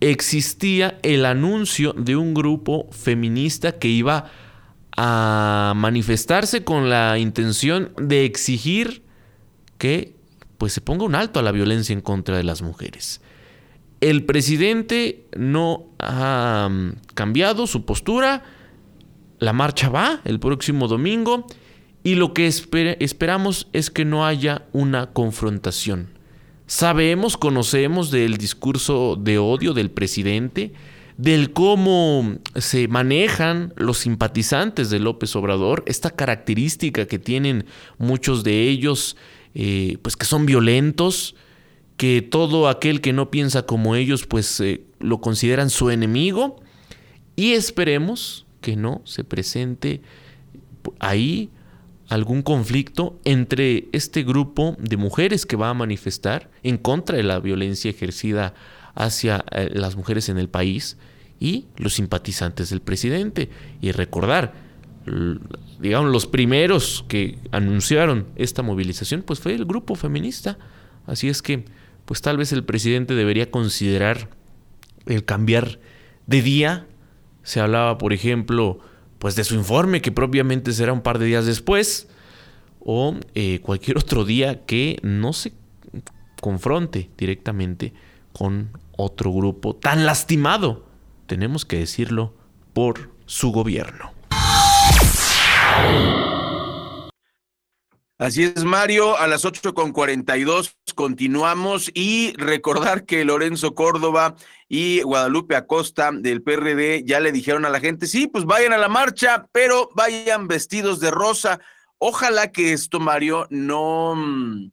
existía el anuncio de un grupo feminista que iba a manifestarse con la intención de exigir que pues se ponga un alto a la violencia en contra de las mujeres. El presidente no ha mm, cambiado su postura, la marcha va el próximo domingo y lo que esperamos es que no haya una confrontación. Sabemos, conocemos del discurso de odio del presidente, del cómo se manejan los simpatizantes de López Obrador, esta característica que tienen muchos de ellos, eh, pues que son violentos, que todo aquel que no piensa como ellos, pues eh, lo consideran su enemigo, y esperemos que no se presente ahí algún conflicto entre este grupo de mujeres que va a manifestar en contra de la violencia ejercida hacia eh, las mujeres en el país y los simpatizantes del presidente. Y recordar, digamos, los primeros que anunciaron esta movilización, pues fue el grupo feminista. Así es que, pues tal vez el presidente debería considerar el cambiar de día se hablaba, por ejemplo, pues de su informe, que propiamente será un par de días después, o eh, cualquier otro día que no se confronte directamente con otro grupo tan lastimado, tenemos que decirlo, por su gobierno. Así es, Mario, a las 8.42 continuamos y recordar que Lorenzo Córdoba y Guadalupe Acosta del PRD ya le dijeron a la gente, sí, pues vayan a la marcha, pero vayan vestidos de rosa. Ojalá que esto, Mario, no, mm,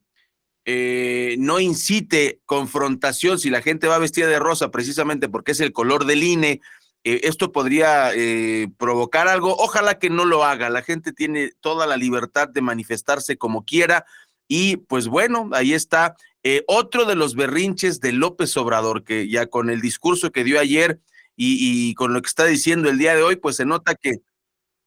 eh, no incite confrontación si la gente va vestida de rosa precisamente porque es el color del INE eh, esto podría eh, provocar algo. Ojalá que no lo haga. La gente tiene toda la libertad de manifestarse como quiera. Y pues bueno, ahí está eh, otro de los berrinches de López Obrador, que ya con el discurso que dio ayer y, con lo que está diciendo el día de hoy, pues se nota que,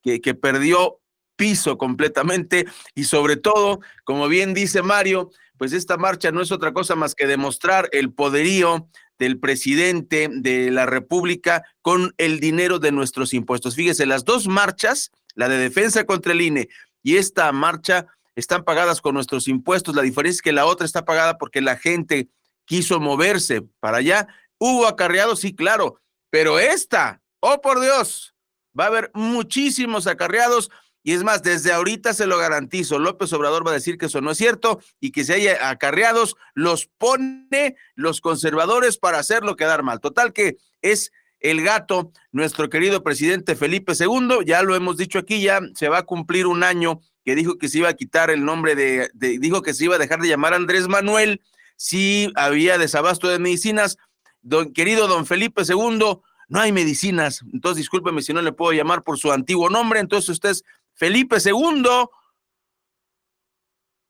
que, que perdió piso completamente y sobre todo, como bien dice Mario, pues esta marcha no es otra cosa más que demostrar el poderío del presidente de la República con el dinero de nuestros impuestos. Fíjese, las dos marchas, la de defensa contra el INE y esta marcha, están pagadas con nuestros impuestos. La diferencia es que la otra está pagada porque la gente quiso moverse para allá. Hubo acarreados, sí, claro, pero esta, oh por Dios, va a haber muchísimos acarreados y es más, desde ahorita se lo garantizo, López Obrador va a decir que eso no es cierto y que si hay acarreados, los pone los conservadores para hacerlo quedar mal. Total que es el gato, nuestro querido presidente Felipe II, ya lo hemos dicho aquí, ya se va a cumplir un año que dijo que se iba a quitar el nombre de, dijo que se iba a dejar de llamar Andrés Manuel si había desabasto de medicinas. Don querido don Felipe II, no hay medicinas, entonces discúlpeme si no le puedo llamar por su antiguo nombre, entonces usted es Felipe II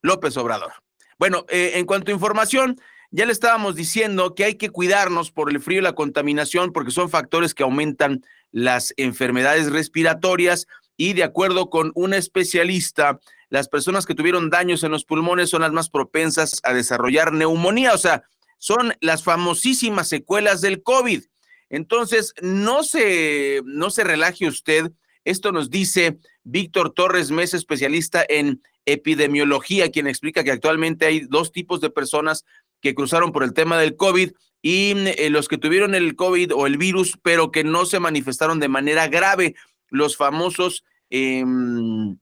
López Obrador. Bueno, eh, en cuanto a información, ya le estábamos diciendo que hay que cuidarnos por el frío y la contaminación porque son factores que aumentan las enfermedades respiratorias y de acuerdo con un especialista, las personas que tuvieron daños en los pulmones son las más propensas a desarrollar neumonía, o sea, son las famosísimas secuelas del COVID. Entonces, no se, no se relaje usted. Esto nos dice Víctor Torres Mesa, especialista en epidemiología, quien explica que actualmente hay dos tipos de personas que cruzaron por el tema del COVID y eh, los que tuvieron el COVID o el virus, pero que no se manifestaron de manera grave, los famosos em,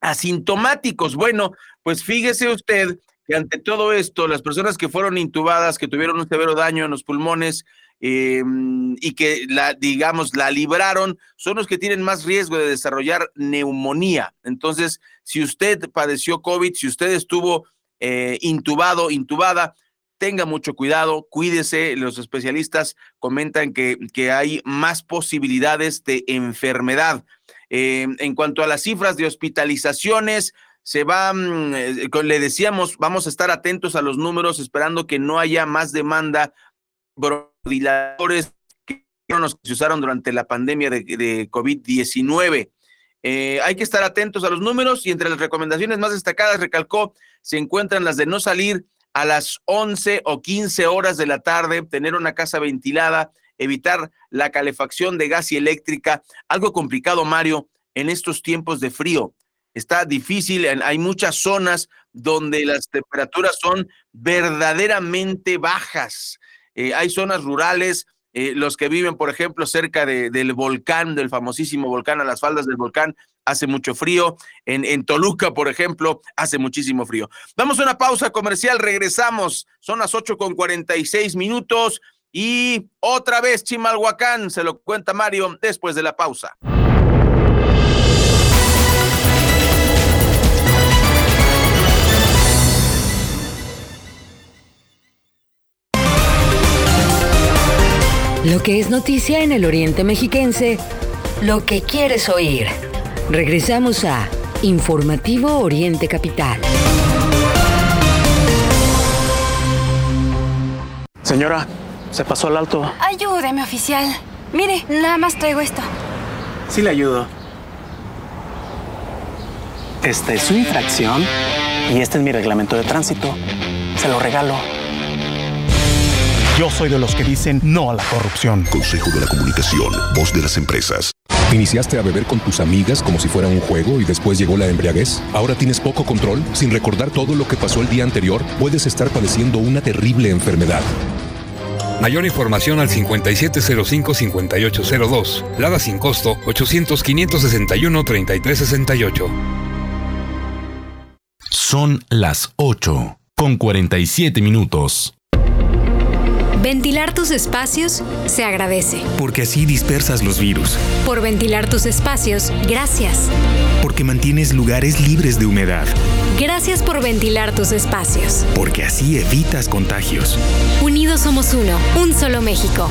asintomáticos. Bueno, pues fíjese usted que ante todo esto, las personas que fueron intubadas, que tuvieron un severo daño en los pulmones em, y que la, digamos, la libraron, son los que tienen más riesgo de desarrollar neumonía. Entonces, si usted padeció COVID, si usted estuvo eh, intubado, intubada, tenga mucho cuidado, cuídese. Los especialistas comentan que, que hay más posibilidades de enfermedad. Em, en cuanto a las cifras de hospitalizaciones, se va, mm, eh, le decíamos, vamos a estar atentos a los números, esperando que no haya más demanda brodiladores que se usaron durante la pandemia de, COVID-19. Eh, hay que estar atentos a los números y entre las recomendaciones más destacadas, recalcó, se encuentran las de no salir a las 11 o 15 horas de la tarde, tener una casa ventilada, evitar la calefacción de gas y eléctrica, algo complicado, Mario, en estos tiempos de frío está difícil, hay muchas zonas donde las temperaturas son verdaderamente bajas. Eh, hay zonas rurales, eh, los que viven, por ejemplo, cerca del volcán, del famosísimo volcán, a las faldas del volcán, hace mucho frío. En, en, Toluca, por ejemplo, hace muchísimo frío. Vamos a una pausa comercial, regresamos. Son las 8 con 46 minutos y otra vez Chimalhuacán, se lo cuenta Mario después de la pausa. Lo que es noticia en el Oriente Mexiquense, lo que quieres oír. Regresamos a Informativo Oriente Capital. Señora, se pasó al alto. Ayúdeme, oficial. Mire, nada más traigo esto. Sí le ayudo. Esta es su infracción y este es mi reglamento de tránsito. Se lo regalo. Yo soy de los que dicen no a la corrupción. Consejo de la Comunicación, voz de las empresas. ¿Iniciaste a beber con tus amigas como si fuera un juego y después llegó la embriaguez? ¿Ahora tienes poco control? Sin recordar todo lo que pasó el día anterior, puedes estar padeciendo una terrible enfermedad. Mayor información al 5705-5802. Lada sin costo 800-561-3368. Son las 8 con 47 minutos. Ventilar tus espacios se agradece. Porque así dispersas los virus. Por ventilar tus espacios, gracias. Porque mantienes lugares libres de humedad. Gracias por ventilar tus espacios. Porque así evitas contagios. Unidos somos uno, un solo México.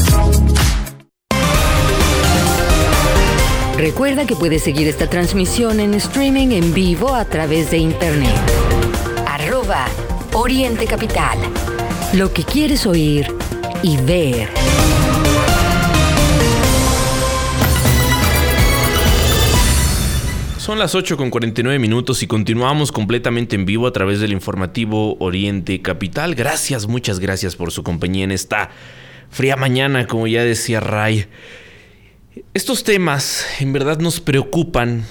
Recuerda que puedes seguir esta transmisión en streaming en vivo a través de internet. Arroba Oriente Capital. Lo que quieres oír y ver. Son las 8 con 49 minutos y continuamos completamente en vivo a través del informativo Oriente Capital. Gracias, muchas gracias por su compañía en esta fría mañana, como ya decía Ray. Estos temas en verdad nos preocupan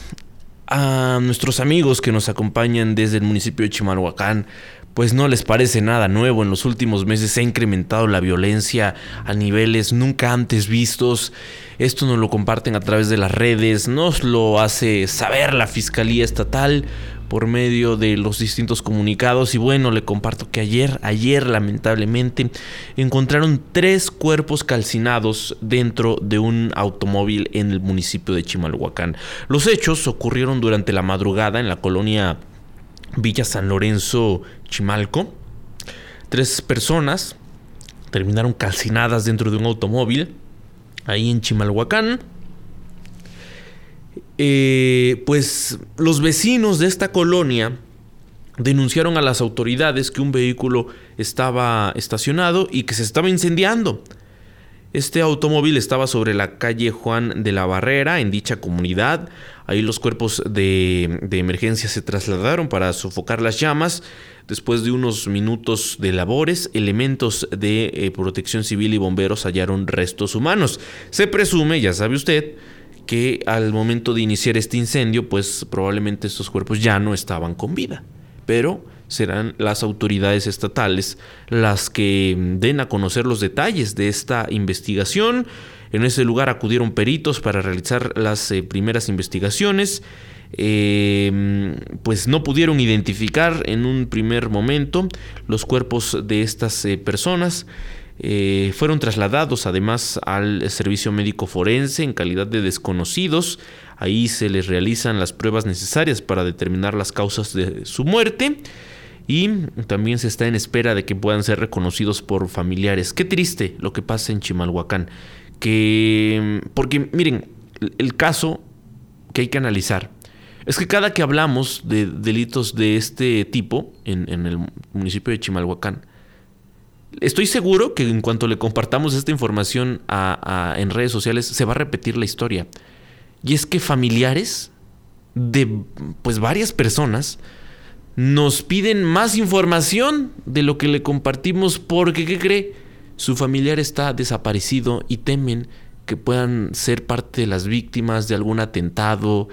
a nuestros amigos que nos acompañan desde el municipio de Chimalhuacán, pues no les parece nada nuevo. En los últimos meses se ha incrementado la violencia a niveles nunca antes vistos. Esto nos lo comparten a través de las redes, nos lo hace saber la Fiscalía Estatal por medio de los distintos comunicados y bueno, le comparto que ayer, ayer lamentablemente encontraron tres cuerpos calcinados dentro de un automóvil en el municipio de Chimalhuacán. Los hechos ocurrieron durante la madrugada en la colonia Villa San Lorenzo Chimalco. Tres personas terminaron calcinadas dentro de un automóvil ahí en Chimalhuacán. Eh, pues los vecinos de esta colonia denunciaron a las autoridades que un vehículo estaba estacionado y que se estaba incendiando. Este automóvil estaba sobre la calle Juan de la Barrera, en dicha comunidad. Ahí los cuerpos de, emergencia se trasladaron para sofocar las llamas. Después de unos minutos de labores, elementos de eh, protección civil y bomberos hallaron restos humanos. Se presume, ya sabe usted, que al momento de iniciar este incendio, pues probablemente estos cuerpos ya no estaban con vida. Pero serán las autoridades estatales las que den a conocer los detalles de esta investigación. En ese lugar acudieron peritos para realizar las eh, primeras investigaciones. Em, pues no pudieron identificar en un primer momento los cuerpos de estas eh, personas. Eh, fueron trasladados además al servicio médico forense en calidad de desconocidos. Ahí se les realizan las pruebas necesarias para determinar las causas de su muerte y también se está en espera de que puedan ser reconocidos por familiares. Qué triste lo que pasa en Chimalhuacán. Que, porque miren, el caso que hay que analizar es que cada que hablamos de delitos de este tipo en, el municipio de Chimalhuacán, estoy seguro que en cuanto le compartamos esta información en redes sociales se va a repetir la historia. Y es que familiares de pues varias personas nos piden más información de lo que le compartimos porque, ¿qué cree? Su familiar está desaparecido y temen que puedan ser parte de las víctimas de algún atentado,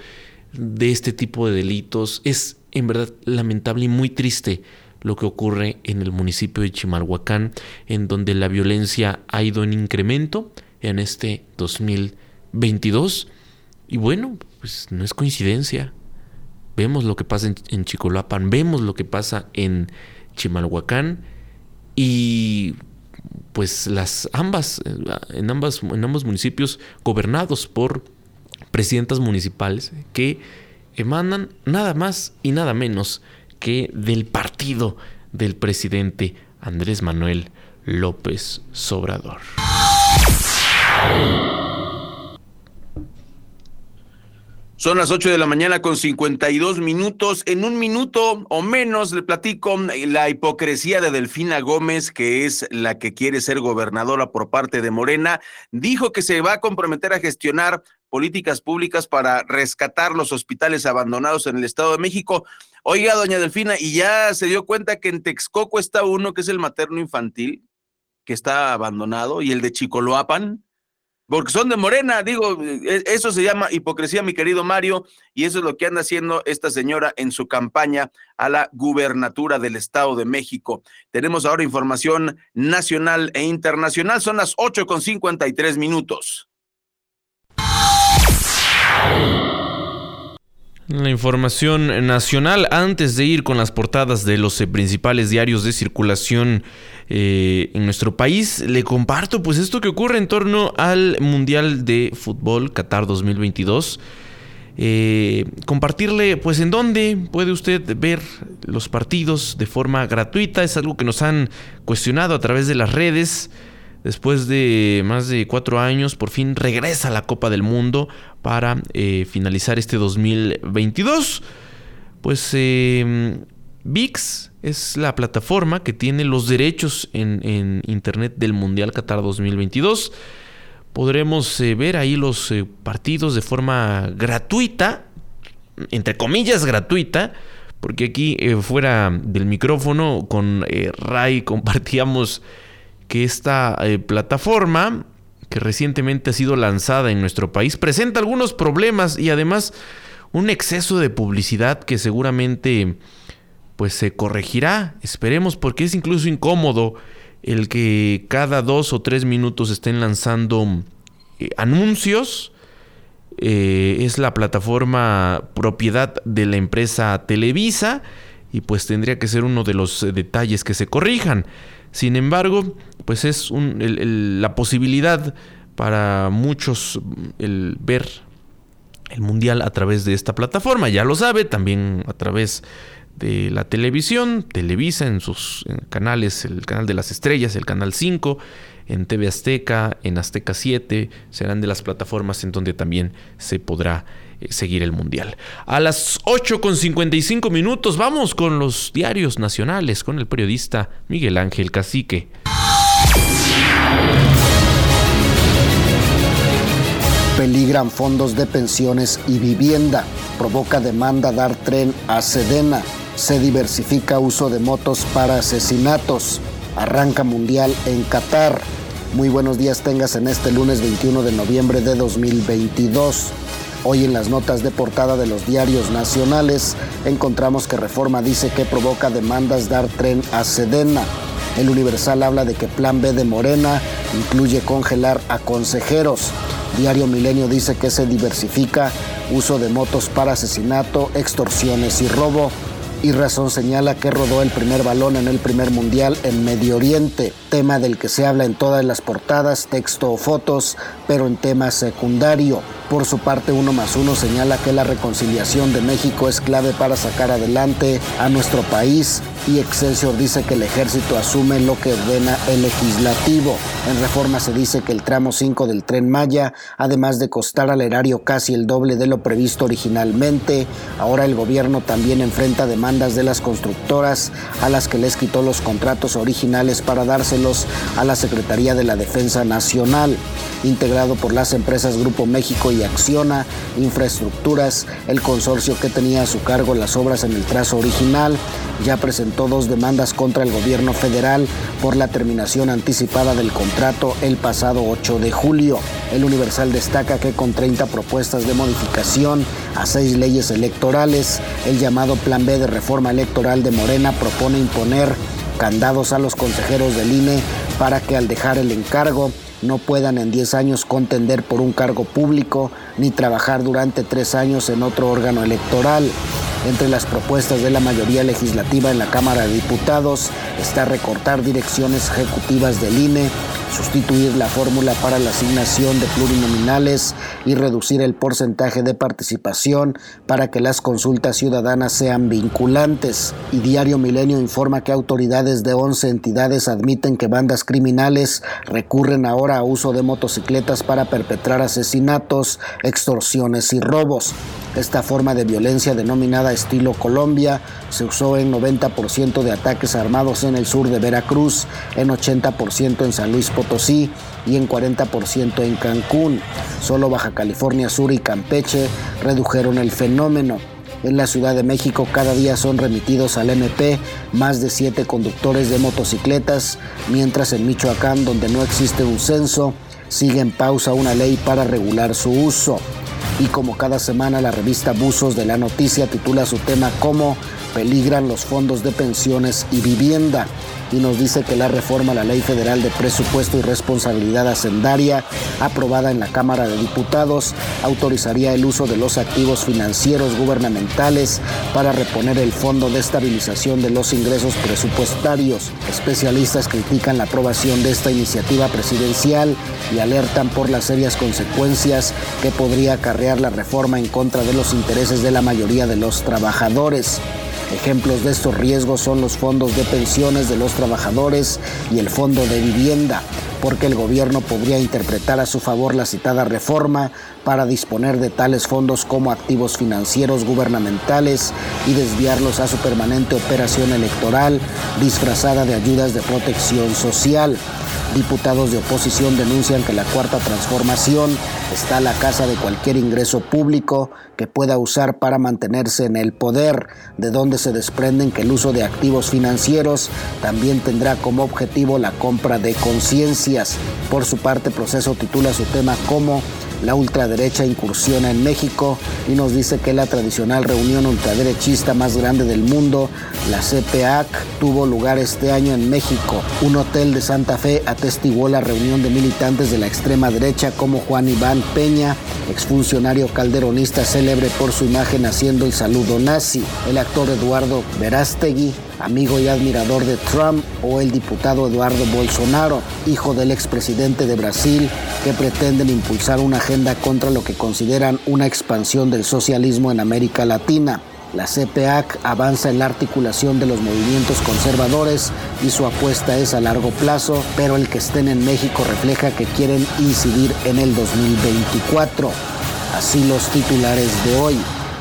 de este tipo de delitos. Es en verdad lamentable y muy triste lo que ocurre en el municipio de Chimalhuacán, en donde la violencia ha ido en incremento en este 2022. Y bueno, pues no es coincidencia vemos lo que pasa en, Chicolapan, vemos lo que pasa en Chimalhuacán y pues las ambas en ambas en ambos municipios gobernados por presidentas municipales que emanan nada más y nada menos que del partido del presidente Andrés Manuel López Sobrador. Son las 8 de la mañana con 52 minutos. En un minuto o menos le platico la hipocresía de Delfina Gómez, que es la que quiere ser gobernadora por parte de Morena. Dijo que se va a comprometer a gestionar políticas públicas para rescatar los hospitales abandonados en el Estado de México. Oiga, doña Delfina, y ya se dio cuenta que en Texcoco está uno que es el materno infantil, que está abandonado, y el de Chicoloapan porque son de Morena, digo, e, eso se llama hipocresía, mi querido Mario, y eso es lo que anda haciendo esta señora en su campaña a la gubernatura del Estado de México. Tenemos ahora información nacional e internacional, son las 8 con 53 minutos. La información nacional, antes de ir con las portadas de los eh, principales diarios de circulación eh, en nuestro país, le comparto pues esto que ocurre en torno al Mundial de Fútbol Qatar 2022. Eh, compartirle pues en dónde puede usted ver los partidos de forma gratuita. Es algo que nos han cuestionado a través de las redes. Después de más de cuatro años, por fin regresa a la Copa del Mundo para eh, finalizar este 2022. Pues eh, VIX es la plataforma que tiene los derechos en, Internet del Mundial Qatar 2022. Podremos eh, ver ahí los partidos de forma gratuita, entre comillas gratuita, porque aquí fuera del micrófono con Ray compartíamos que esta eh, plataforma, que recientemente ha sido lanzada en nuestro país, presenta algunos problemas y además un exceso de publicidad que seguramente pues se corregirá, esperemos, porque es incluso incómodo el que cada dos o tres minutos estén lanzando eh, anuncios. Eh, es la plataforma propiedad de la empresa Televisa y pues tendría que ser uno de los detalles que se corrijan. Sin embargo, pues es la posibilidad para muchos el ver el mundial a través de esta plataforma. Ya lo sabe, también a través de la televisión, Televisa en sus canales, el canal de las estrellas, el canal 5, en TV Azteca, en Azteca 7, serán de las plataformas en donde también se podrá seguir el Mundial. A las 8 con 55 minutos vamos con los diarios nacionales, con el periodista Miguel Ángel Cacique. Peligran fondos de pensiones y vivienda. Provoca demanda dar tren a Sedena. Se diversifica uso de motos para asesinatos. Arranca mundial en Qatar. Muy buenos días tengas en este lunes 21 de noviembre de 2022. Hoy en las notas de portada de los diarios nacionales encontramos que Reforma dice que provoca demandas dar tren a Sedena. El Universal habla de que Plan B de Morena incluye congelar a consejeros. Diario Milenio dice que se diversifica uso de motos para asesinato, extorsiones y robo. Y Razón señala que rodó el primer balón en el primer mundial en Medio Oriente, tema del que se habla en todas las portadas, texto o fotos, pero en tema secundario. Por su parte, uno más uno señala que la reconciliación de México es clave para sacar adelante a nuestro país y Excelsior dice que el ejército asume lo que ordena el legislativo. En reforma se dice que el tramo 5 del tren Maya, además de costar al erario casi el doble de lo previsto originalmente, ahora el gobierno también enfrenta demandas de las constructoras a las que les quitó los contratos originales para dárselos a la Secretaría de la Defensa Nacional, integrado por las empresas Grupo México y Acciona Infraestructuras, el consorcio que tenía a su cargo las obras en el trazo original, ya presentó dos demandas contra el gobierno federal por la terminación anticipada del contrato el pasado 8 de julio. El Universal destaca que con 30 propuestas de modificación a seis leyes electorales, el llamado Plan B de reforma electoral de Morena propone imponer candados a los consejeros del INE para que al dejar el encargo no puedan en 10 años contender por un cargo público ni trabajar durante tres años en otro órgano electoral. Entre las propuestas de la mayoría legislativa en la Cámara de Diputados está recortar direcciones ejecutivas del INE, sustituir la fórmula para la asignación de plurinominales y reducir el porcentaje de participación para que las consultas ciudadanas sean vinculantes. Y Diario Milenio informa que autoridades de 11 entidades admiten que bandas criminales recurren ahora a uso de motocicletas para perpetrar asesinatos, extorsiones y robos. Esta forma de violencia denominada estilo Colombia se usó en 90% de ataques armados en el sur de Veracruz, en 80% en San Luis Potosí y en 40% en Cancún. Solo Baja California Sur y Campeche redujeron el fenómeno. En la Ciudad de México cada día son remitidos al MP más de siete conductores de motocicletas, mientras en Michoacán, donde no existe un censo, sigue en pausa una ley para regular su uso. Y como cada semana la revista Buzos de la Noticia titula su tema como Peligran los fondos de pensiones y vivienda y nos dice que la reforma a la Ley Federal de Presupuesto y Responsabilidad Hacendaria, aprobada en la Cámara de Diputados, autorizaría el uso de los activos financieros gubernamentales para reponer el Fondo de Estabilización de los Ingresos Presupuestarios. Especialistas critican la aprobación de esta iniciativa presidencial y alertan por las serias consecuencias que podría acarrear la reforma en contra de los intereses de la mayoría de los trabajadores. Ejemplos de estos riesgos son los fondos de pensiones de los trabajadores y el fondo de vivienda, porque el gobierno podría interpretar a su favor la citada reforma para disponer de tales fondos como activos financieros gubernamentales y desviarlos a su permanente operación electoral disfrazada de ayudas de protección social. Diputados de oposición denuncian que la cuarta transformación está a la casa de cualquier ingreso público que pueda usar para mantenerse en el poder, de donde se desprenden que el uso de activos financieros también tendrá como objetivo la compra de conciencias. Por su parte, Proceso titula su tema como la ultraderecha incursiona en México y nos dice que la tradicional reunión ultraderechista más grande del mundo, la CPAC, tuvo lugar este año en México. Un hotel de Santa Fe atestiguó la reunión de militantes de la extrema derecha como Juan Iván Peña, exfuncionario calderonista célebre por su imagen haciendo el saludo nazi, el actor Eduardo Verástegui, amigo y admirador de Trump, o el diputado Eduardo Bolsonaro, hijo del expresidente de Brasil, que pretenden impulsar una agenda contra lo que consideran una expansión del socialismo en América Latina. La CPAC avanza en la articulación de los movimientos conservadores y su apuesta es a largo plazo, pero el que estén en México refleja que quieren incidir en el 2024. Así los titulares de hoy.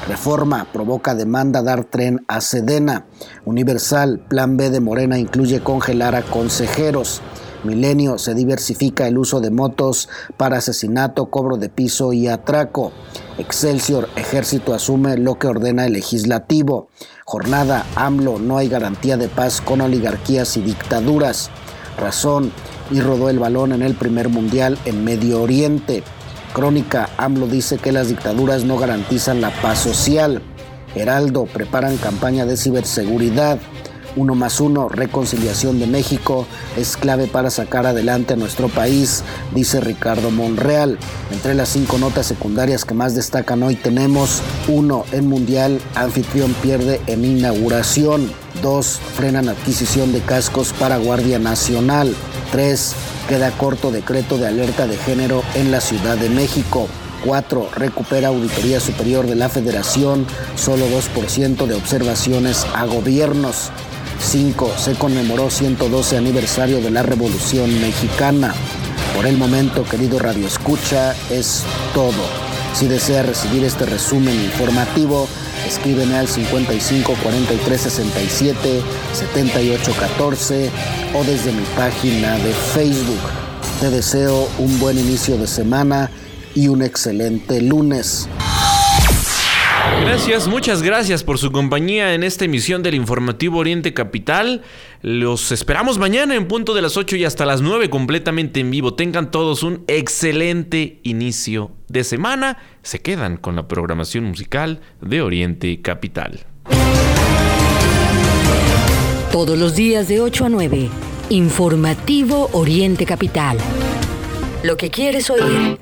Reforma provoca demanda dar tren a Sedena. Universal, plan B de Morena incluye congelar a consejeros. Milenio se diversifica el uso de motos para asesinato, cobro de piso y atraco. Excelsior, ejército asume lo que ordena el legislativo. Jornada, AMLO, no hay garantía de paz con oligarquías y dictaduras. Razón, y rodó el balón en el primer mundial en Medio Oriente. Crónica, AMLO dice que las dictaduras no garantizan la paz social. Heraldo, preparan campaña de ciberseguridad. Uno más uno, reconciliación de México, es clave para sacar adelante a nuestro país, dice Ricardo Monreal. Entre las cinco notas secundarias que más destacan hoy tenemos, uno, en Mundial, anfitrión pierde en inauguración. Dos, frenan adquisición de cascos para Guardia Nacional. Tres, queda corto decreto de alerta de género en la Ciudad de México. 4. Recupera Auditoría Superior de la Federación, solo 2% de observaciones a gobiernos. 5. Se conmemoró 112 aniversario de la Revolución Mexicana. Por el momento, querido Radio Escucha, es todo. Si desea recibir este resumen informativo, escríbeme al 55 43 67 78 14 o desde mi página de Facebook. Te deseo un buen inicio de semana y un excelente lunes. Gracias, muchas gracias por su compañía en esta emisión del informativo Oriente Capital. Los esperamos mañana en punto de las 8 y hasta las 9 completamente en vivo. Tengan todos un excelente inicio de semana. Se quedan con la programación musical de Oriente Capital. Todos los días de 8 a 9, informativo Oriente Capital. Lo que quieres oír.